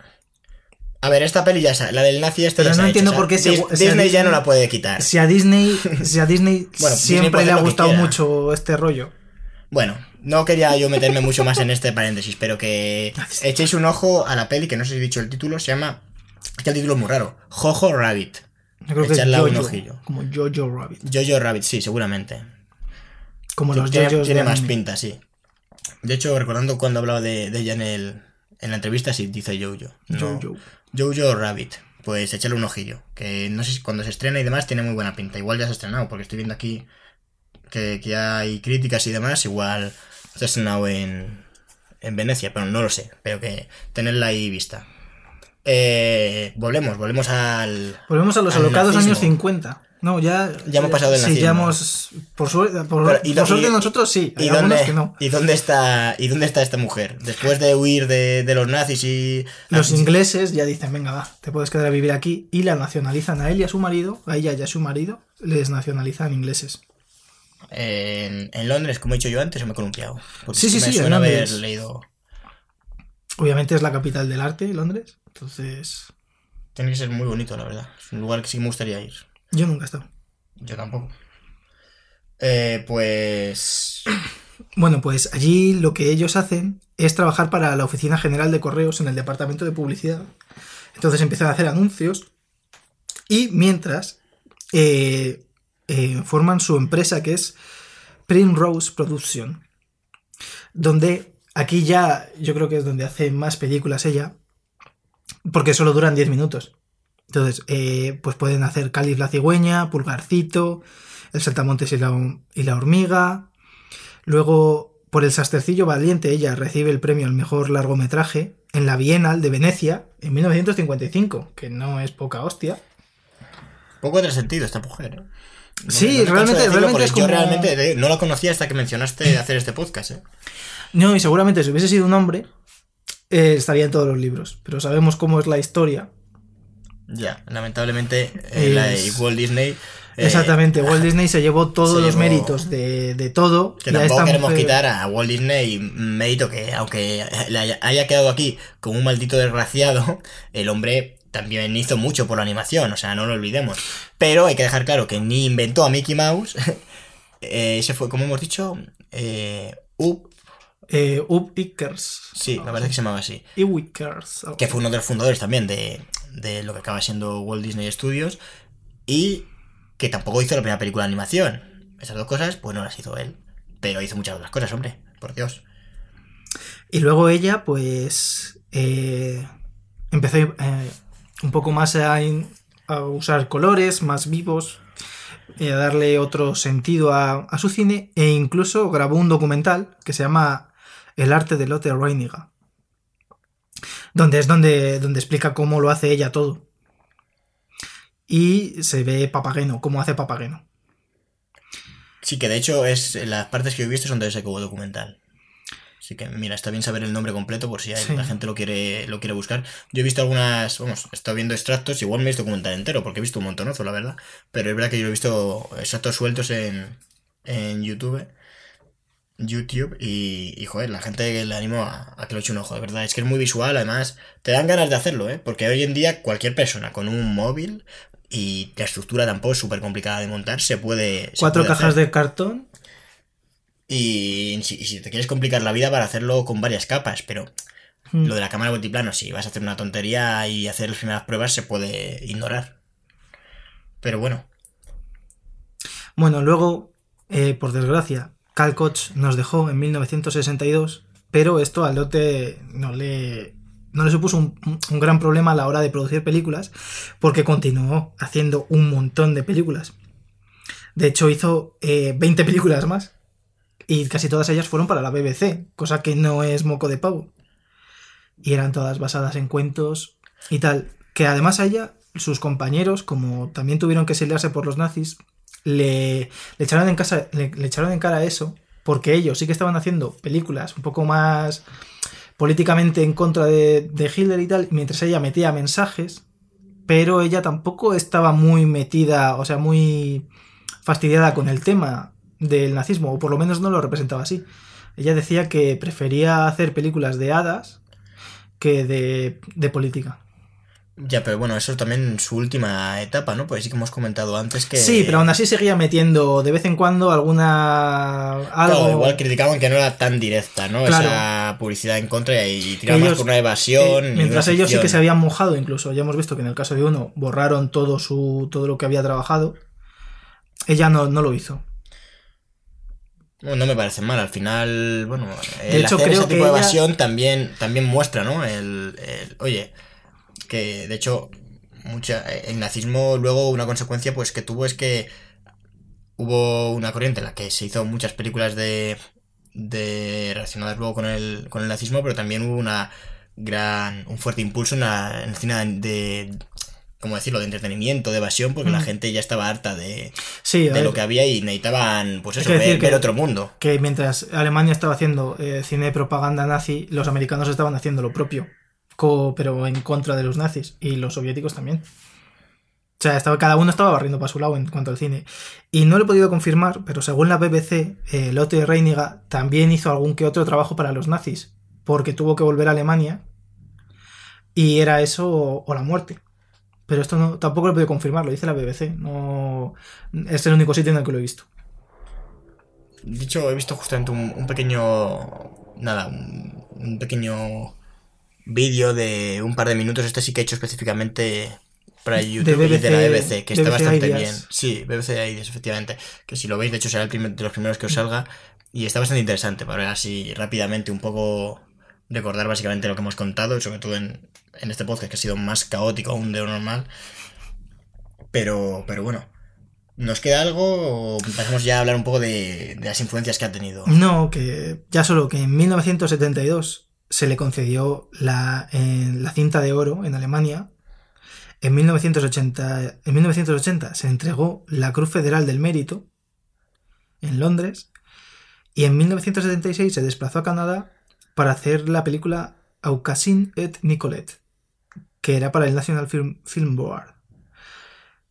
A ver, esta peli ya la del nazi esta Pero ya se no ha entiendo hecho, por qué o sea, Disney ya no la puede quitar. Si a Disney, si a Disney Bueno, siempre le ha gustado mucho este rollo. Bueno, no quería yo meterme mucho más en este paréntesis, pero que echéis un ojo a la peli, que no sé si he dicho el título, se llama... Es que el título es muy raro. Jojo Rabbit. Yo creo que es Echarle un Jojo, ojillo. como Jojo Rabbit. Jojo Rabbit, sí, seguramente. Como los tiene Jojos tiene más pinta, sí. De hecho, recordando cuando hablaba de, de ella en, el, en la entrevista, sí, dice Jojo. No, Jojo. Jojo Rabbit. Pues échale un ojillo. Que no sé si cuando se estrena y demás tiene muy buena pinta. Igual ya se ha estrenado, porque estoy viendo aquí que, que hay críticas y demás. Igual se ha estrenado en, en Venecia, pero no lo sé. Pero que tenerla ahí vista. Eh, volvemos, volvemos al. Volvemos a los al alocados nazismo. años 50. No, ya. Ya hemos pasado del Sí, nazismo. ya hemos. Por suerte, por, Pero, ¿y por do- suerte y- nosotros sí. ¿Y dónde, que no. ¿Y dónde está y dónde está esta mujer? Después de huir de, de los nazis y. Los Ah, ingleses ya dicen, venga, va, te puedes quedar a vivir aquí. Y la nacionalizan a él y a su marido, a ella y a su marido, les nacionalizan ingleses. En, en Londres, como he dicho yo antes, o me he columpiado. Sí, sí, me sí, en suena haber leído. Obviamente es la capital del arte, Londres. Entonces, Tiene que ser muy bonito, la verdad. Es un lugar que sí me gustaría ir. Yo nunca he estado. Yo tampoco. Eh, pues. Bueno, pues allí lo que ellos hacen es trabajar para la Oficina General de Correos en el Departamento de Publicidad. Entonces empiezan a hacer anuncios y mientras eh, eh, forman su empresa que es Primrose Production, donde aquí ya yo creo que es donde hace más películas ella, porque solo duran 10 minutos. Entonces, eh, pues pueden hacer Cáliz la cigüeña, Pulgarcito, El saltamontes y la, y la hormiga. Luego, por El sastercillo valiente, ella recibe el premio al mejor largometraje en la Bienal de Venecia en 1955, que no es poca hostia. Poco de sentido esta mujer, ¿eh? No Sí, no realmente- de realmente es Yo como- realmente eh, no la conocía hasta que mencionaste hacer este podcast, ¿eh? No, y seguramente si hubiese sido un hombre, eh, estaría en todos los libros. Pero sabemos cómo es la historia. Ya, lamentablemente, eh, la de Es- Walt Disney. eh, Exactamente, Walt Disney se llevó todos se los llevó- méritos de, de todo. Que tampoco queremos mujer- quitar a Walt Disney mérito que, aunque le haya, quedado aquí como un maldito desgraciado, el hombre también hizo mucho por la animación, o sea, no lo olvidemos. Pero hay que dejar claro que ni inventó a Mickey Mouse, eh, ese fue, como hemos dicho, eh, Up, Eh, Up Ickers. sí, me parece que se llamaba así, Iwickers. algo que fue uno de los fundadores también de, de lo que acaba siendo Walt Disney Studios, y que tampoco hizo la primera película de animación. Esas dos cosas, pues no las hizo él, pero hizo muchas otras cosas, hombre, por Dios. Y luego ella, pues, eh, empezó eh, un poco más a, usar colores más vivos, y a darle otro sentido a, a su cine, e incluso grabó un documental que se llama El arte de Lotte Reiniga, donde es donde, donde explica cómo lo hace ella todo. Y se ve Papageno, cómo hace Papageno. Sí, que de hecho es las partes que yo he visto son de ese cubo documental. Así que mira, está bien saber el nombre completo por si hay- Sí. la gente lo quiere, lo quiere buscar. Yo he visto algunas, vamos, he estado viendo extractos, igual me he visto documental entero, porque he visto un montonazo, la verdad. Pero es verdad que yo he visto extractos sueltos en, en YouTube. YouTube y, y, joder, la gente le animo a, a que lo eche un ojo, de verdad. Es que es muy visual, además, te dan ganas de hacerlo, ¿eh? Porque hoy en día cualquier persona con un móvil y la estructura tampoco es súper complicada de montar, se puede... se Cuatro puede cajas hacer. de cartón Y si, y si te quieres complicar la vida para hacerlo con varias capas, pero Mm. lo de la cámara multiplano, si vas a hacer una tontería y hacer las primeras pruebas, se puede ignorar. Pero bueno, Bueno, luego, eh, por desgracia, Cal Koch nos dejó en 1962, pero esto al lote no le, no le supuso un, un gran problema a la hora de producir películas, porque continuó haciendo un montón de películas. De hecho, hizo eh, 20 películas más, y casi todas ellas fueron para la BBC, cosa que no es moco de pavo. Y eran todas basadas en cuentos y tal. Que además a ella, sus compañeros, como también tuvieron que exiliarse por los nazis, le, echaron en casa, le, echaron en cara eso, porque ellos sí que estaban haciendo películas un poco más políticamente en contra de, de Hitler y tal, mientras ella metía mensajes, pero ella tampoco estaba muy metida, o sea, muy fastidiada con el tema del nazismo, o por lo menos no lo representaba así. Ella decía que prefería hacer películas de hadas que de, de política. Ya, pero bueno, eso también en su última etapa, ¿no? Pues sí que hemos comentado antes que... Sí, pero aún así seguía metiendo de vez en cuando alguna algo. Claro, igual criticaban que no era tan directa, ¿no? Claro. Esa publicidad en contra y tiraba más ellos- por una evasión. Eh, mientras ellos sí que se habían mojado, incluso ya hemos visto que en el caso de uno borraron todo su todo lo que había trabajado. Ella no, no lo hizo. Bueno, no me parece mal, al final, bueno, De hecho, hacer creo ese que tipo de ella- evasión también, también muestra, ¿no? El, el- oye, que de hecho, mucha, el nazismo luego una consecuencia pues que tuvo es que hubo una corriente en la que se hizo muchas películas de, de relacionadas luego con el, con el nazismo, pero también hubo una gran, un fuerte impulso en, la- en el cine de, ¿cómo decirlo?, de entretenimiento, de evasión, porque la gente ya estaba harta de, Sí, de lo que había y necesitaban, pues eso, que ver, que- ver otro mundo. que mientras Alemania estaba haciendo eh, cine de propaganda nazi, los americanos estaban haciendo lo propio, pero en contra de los nazis y los soviéticos también. O sea, estaba, cada uno estaba barriendo para su lado en cuanto al cine. Y no lo he podido confirmar, pero según la BBC, eh, Lotte Reiniga también hizo algún que otro trabajo para los nazis, porque tuvo que volver a Alemania y era eso o, o la muerte. Pero esto no, tampoco lo he podido confirmar, lo dice la BBC. No, es el único sitio en el que lo he visto. Dicho, he visto justamente un, un pequeño. Nada, un, un pequeño vídeo de un par de minutos. Este sí que he hecho específicamente para YouTube y de la BBC, BBC, que está BBC bastante Ideas. bien. Sí, BBC Ideas, efectivamente. Que si lo veis, de hecho, será el primer- de los primeros que os salga. Y está bastante interesante para ver así rápidamente un poco. Recordar básicamente lo que hemos contado, sobre todo en, en este podcast que ha sido más caótico aún de lo normal. Pero, pero bueno. ¿Nos queda algo o pasamos ya a hablar un poco de, de las influencias que ha tenido? No, que ya solo que en 1972 se le concedió la, la cinta de oro en Alemania. En 1980, en 1980 se entregó la Cruz Federal del Mérito en Londres. Y en 1976 se desplazó a Canadá para hacer la película Aucassin et Nicolette, que era para el National Film, Film Board.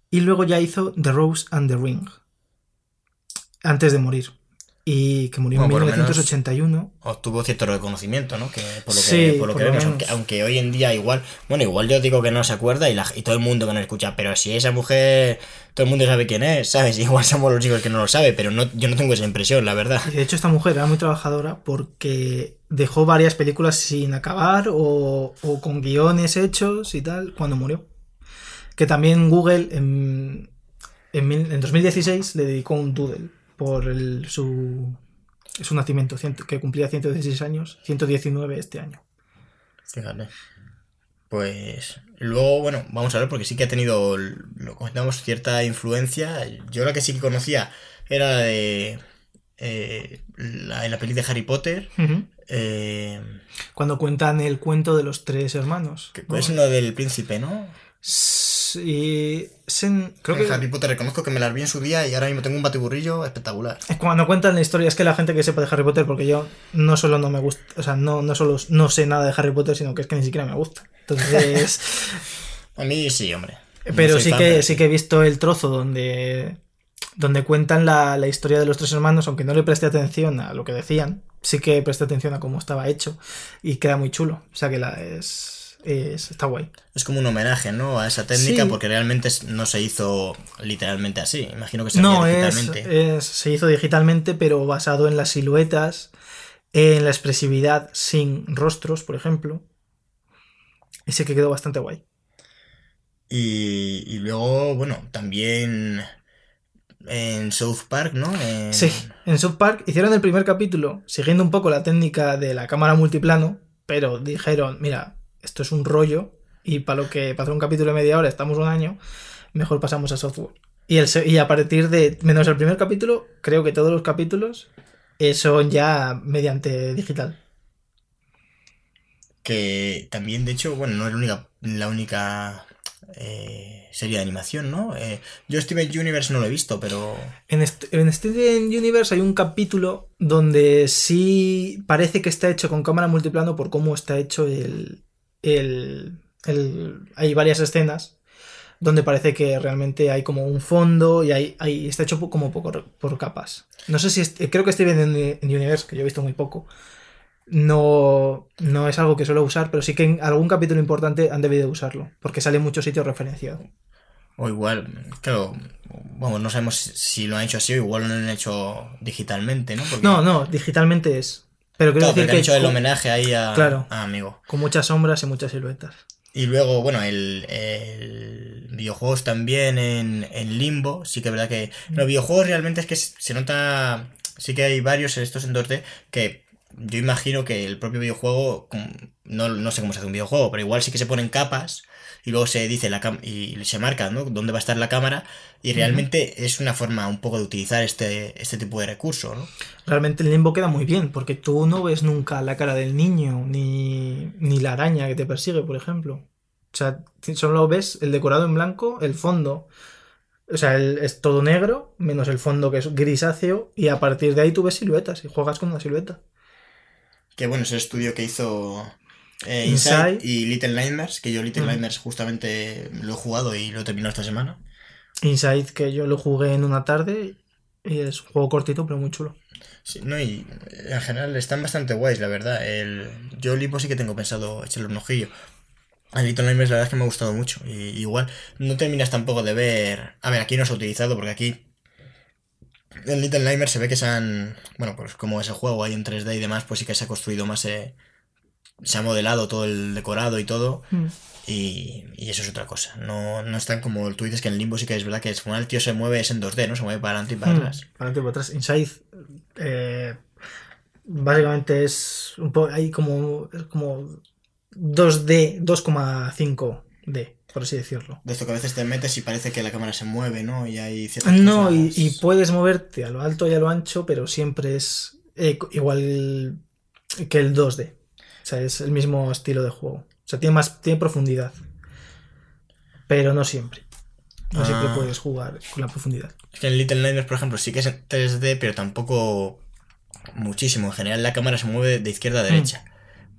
Y luego ya hizo The Rose and the Ring, antes de morir. Y que murió Bueno, en lo menos- 1981. Obtuvo cierto reconocimiento, ¿no? Que por lo que, Sí, por lo por que lo vemos, aunque, aunque hoy en día igual, bueno, igual yo digo que no se acuerda y, la- y todo el mundo que no escucha, pero si esa mujer, todo el mundo sabe quién es, ¿sabes? Igual somos los chicos que no lo sabe, pero no, yo no tengo esa impresión, la verdad. Y de hecho esta mujer era muy trabajadora porque dejó varias películas sin acabar o, o con guiones hechos y tal cuando murió. Que también Google en, en, mil- en 2016 le dedicó un doodle por el- su, su nacimiento, que cumplía 116 años, 119 este año. Fíjate. Pues luego, bueno, vamos a ver, porque sí que ha tenido, lo comentamos, cierta influencia. Yo la que sí que conocía era la de eh, la, en la peli de Harry Potter. Eh, Cuando cuentan el cuento de los tres hermanos. que ¿no? es lo del príncipe, ¿no? Sí, es en- creo que Harry Potter reconozco que me las vi en su día y ahora mismo tengo un batiburrillo espectacular. Es cuando cuentan la historia, es que la gente que sepa de Harry Potter, porque yo no solo no me gusta, o sea, no, no solo no sé nada de Harry Potter, sino que es que ni siquiera me gusta. Entonces, A mí sí, hombre. Pero sí que sí que he visto el trozo donde donde cuentan la, la historia de los tres hermanos, aunque no le presté atención a lo que decían, sí que presté atención a cómo estaba hecho y queda muy chulo. O sea que la es es, está guay. Es como un homenaje, ¿no? A esa técnica, Sí. porque realmente no se hizo literalmente así. Imagino que se No, es, digitalmente. es- se hizo digitalmente, pero basado en las siluetas, en la expresividad sin rostros, por ejemplo. Ese que quedó bastante guay. Y, y luego, bueno, también en South Park, ¿no? En- Sí, en South Park hicieron el primer capítulo siguiendo un poco la técnica de la cámara multiplano, pero dijeron, mira, esto es un rollo y para lo que para hacer un capítulo de media hora estamos un año, mejor pasamos a software. Y, el, y a partir de, menos el primer capítulo, creo que todos los capítulos eh, son ya mediante digital. Que también, de hecho, bueno, no es la única, la única eh, serie de animación, ¿no? Eh, yo Steven Universe no lo he visto, pero... En, en Steven Universe hay un capítulo donde sí parece que está hecho con cámara multiplano por cómo está hecho el, el, el- Hay varias escenas donde parece que realmente hay como un fondo y hay, hay- está hecho como por, por capas. No sé si... es- creo que Steven Uni- Universe, que yo he visto muy poco, no, no es algo que suelo usar, pero sí que en algún capítulo importante han debido usarlo, porque sale en muchos sitios referenciado. O igual, claro, vamos, no sabemos si- si lo han hecho así o igual lo han hecho digitalmente, ¿no? Porque, No, no, digitalmente es. Pero quiero claro, decir porque han que hecho el homenaje ahí a, Claro. a Amigo. con muchas sombras y muchas siluetas. Y luego, bueno, el, el videojuegos también en, en Limbo, sí que es verdad que... Los videojuegos realmente es que se nota... Sí que hay varios estos en 2D que yo imagino que el propio videojuego... No, no sé cómo se hace un videojuego, pero igual sí que se ponen capas y luego se dice la cam- y se marca, ¿no? Dónde va a estar la cámara y realmente es una forma un poco de utilizar este, este tipo de recurso, ¿no? Realmente el limbo queda muy bien, porque tú no ves nunca la cara del niño, ni, ni la araña que te persigue, por ejemplo. O sea, solo ves el decorado en blanco, el fondo. O sea, el- es todo negro, menos el fondo que es grisáceo, y a partir de ahí tú ves siluetas y juegas con una silueta. Que bueno, es el estudio que hizo eh, Inside. Inside y Little Nightmares, que yo Little Mm. Nightmares justamente lo he jugado y lo he terminado esta semana. Inside, que yo lo jugué en una tarde, y es un juego cortito, pero muy chulo. Sí, no, y en general están bastante guays, la verdad. El, yo Limbo sí que tengo pensado echarle un ojillo. A Little Nightmares la verdad es que me ha gustado mucho. Y igual no terminas tampoco de ver... A ver, aquí no se ha utilizado porque aquí... En Little Nightmares se ve que se han... Bueno, pues como ese juego ahí en 3D y demás, pues sí que se ha construido más... eh, se ha modelado todo el decorado y todo. Mm. Y, y eso es otra cosa. No, no es tan como tú dices que en Limbo sí que es verdad que es, el tío se mueve es en 2D, ¿no? Se mueve para adelante y para Mm, atrás. Para adelante y para atrás. Inside, eh, básicamente es un poco, hay como, como 2D, 2,5D, por así decirlo. De esto que a veces te metes y parece que la cámara se mueve, ¿no? Y hay ciertas No, y, cosas- y puedes moverte a lo alto y a lo ancho, pero siempre es eh, igual que el 2D. O sea, es el mismo estilo de juego. O sea, tiene más, tiene profundidad. Pero no siempre. No siempre Ah. puedes jugar con la profundidad. Es que en Little Nightmares, por ejemplo, sí que es en 3D, pero tampoco muchísimo. En general la cámara se mueve de izquierda a derecha.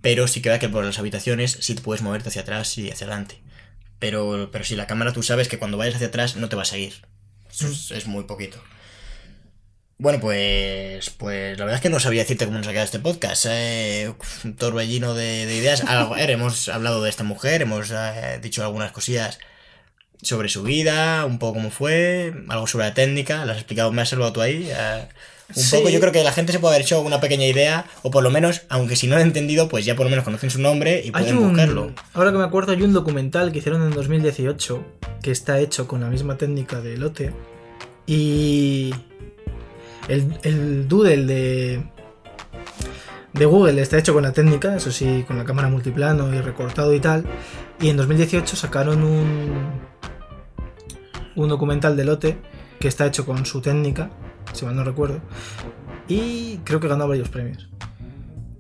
Pero sí que va que por las habitaciones sí puedes moverte hacia atrás y hacia adelante. Pero, pero si la cámara tú sabes que cuando vayas hacia atrás no te va a seguir. Es, es muy poquito. Bueno, pues, pues la verdad es que no sabía decirte cómo nos ha quedado este podcast. eh, un torbellino de, de ideas. A ver, hemos hablado de esta mujer, hemos eh, dicho algunas cosillas sobre su vida, un poco cómo fue, algo sobre la técnica, las has explicado, me has salvado tú ahí. eh, un Sí. poco, yo creo que la gente se puede haber hecho una pequeña idea, o por lo menos, aunque si no lo han entendido, pues ya por lo menos conocen su nombre y pueden un, buscarlo. ahora que me acuerdo, hay un documental que hicieron en 2018 que está hecho con la misma técnica de Lotte. Y el, el doodle de, de Google está hecho con la técnica, eso sí, con la cámara multiplano y recortado y tal. Y en 2018 sacaron un, un documental de Lotte que está hecho con su técnica, si mal no recuerdo. Y creo que ganó varios premios.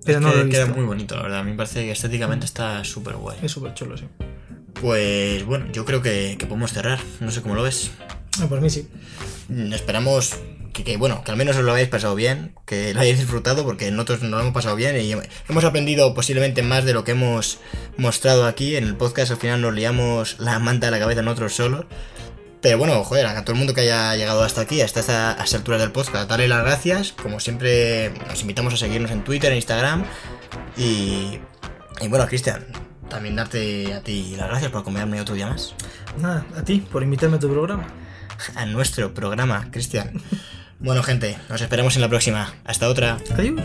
Pero Es no que lo he queda visto. muy bonito, la verdad. A mí me parece que estéticamente está súper guay. Es súper chulo, sí. Pues bueno, yo creo que, que podemos cerrar. No sé cómo lo ves. Ah, por mí sí. Mm, Esperamos que, bueno, que al menos os lo habéis pasado bien, que lo hayáis disfrutado, porque nosotros nos lo hemos pasado bien y hemos aprendido posiblemente más de lo que hemos mostrado aquí en el podcast. Al final nos liamos la manta de la cabeza nosotros solos. Pero bueno, joder, a todo el mundo que haya llegado hasta aquí, hasta estas alturas del podcast, darle las gracias. Como siempre, nos invitamos a seguirnos en Twitter, en Instagram. Y, y bueno, Cristian, también darte a ti las gracias por acompañarme otro día más. Nada, a ti, por invitarme a tu programa. A nuestro programa, Cristian. Bueno, gente, nos esperamos en la próxima. Hasta otra. Adiós.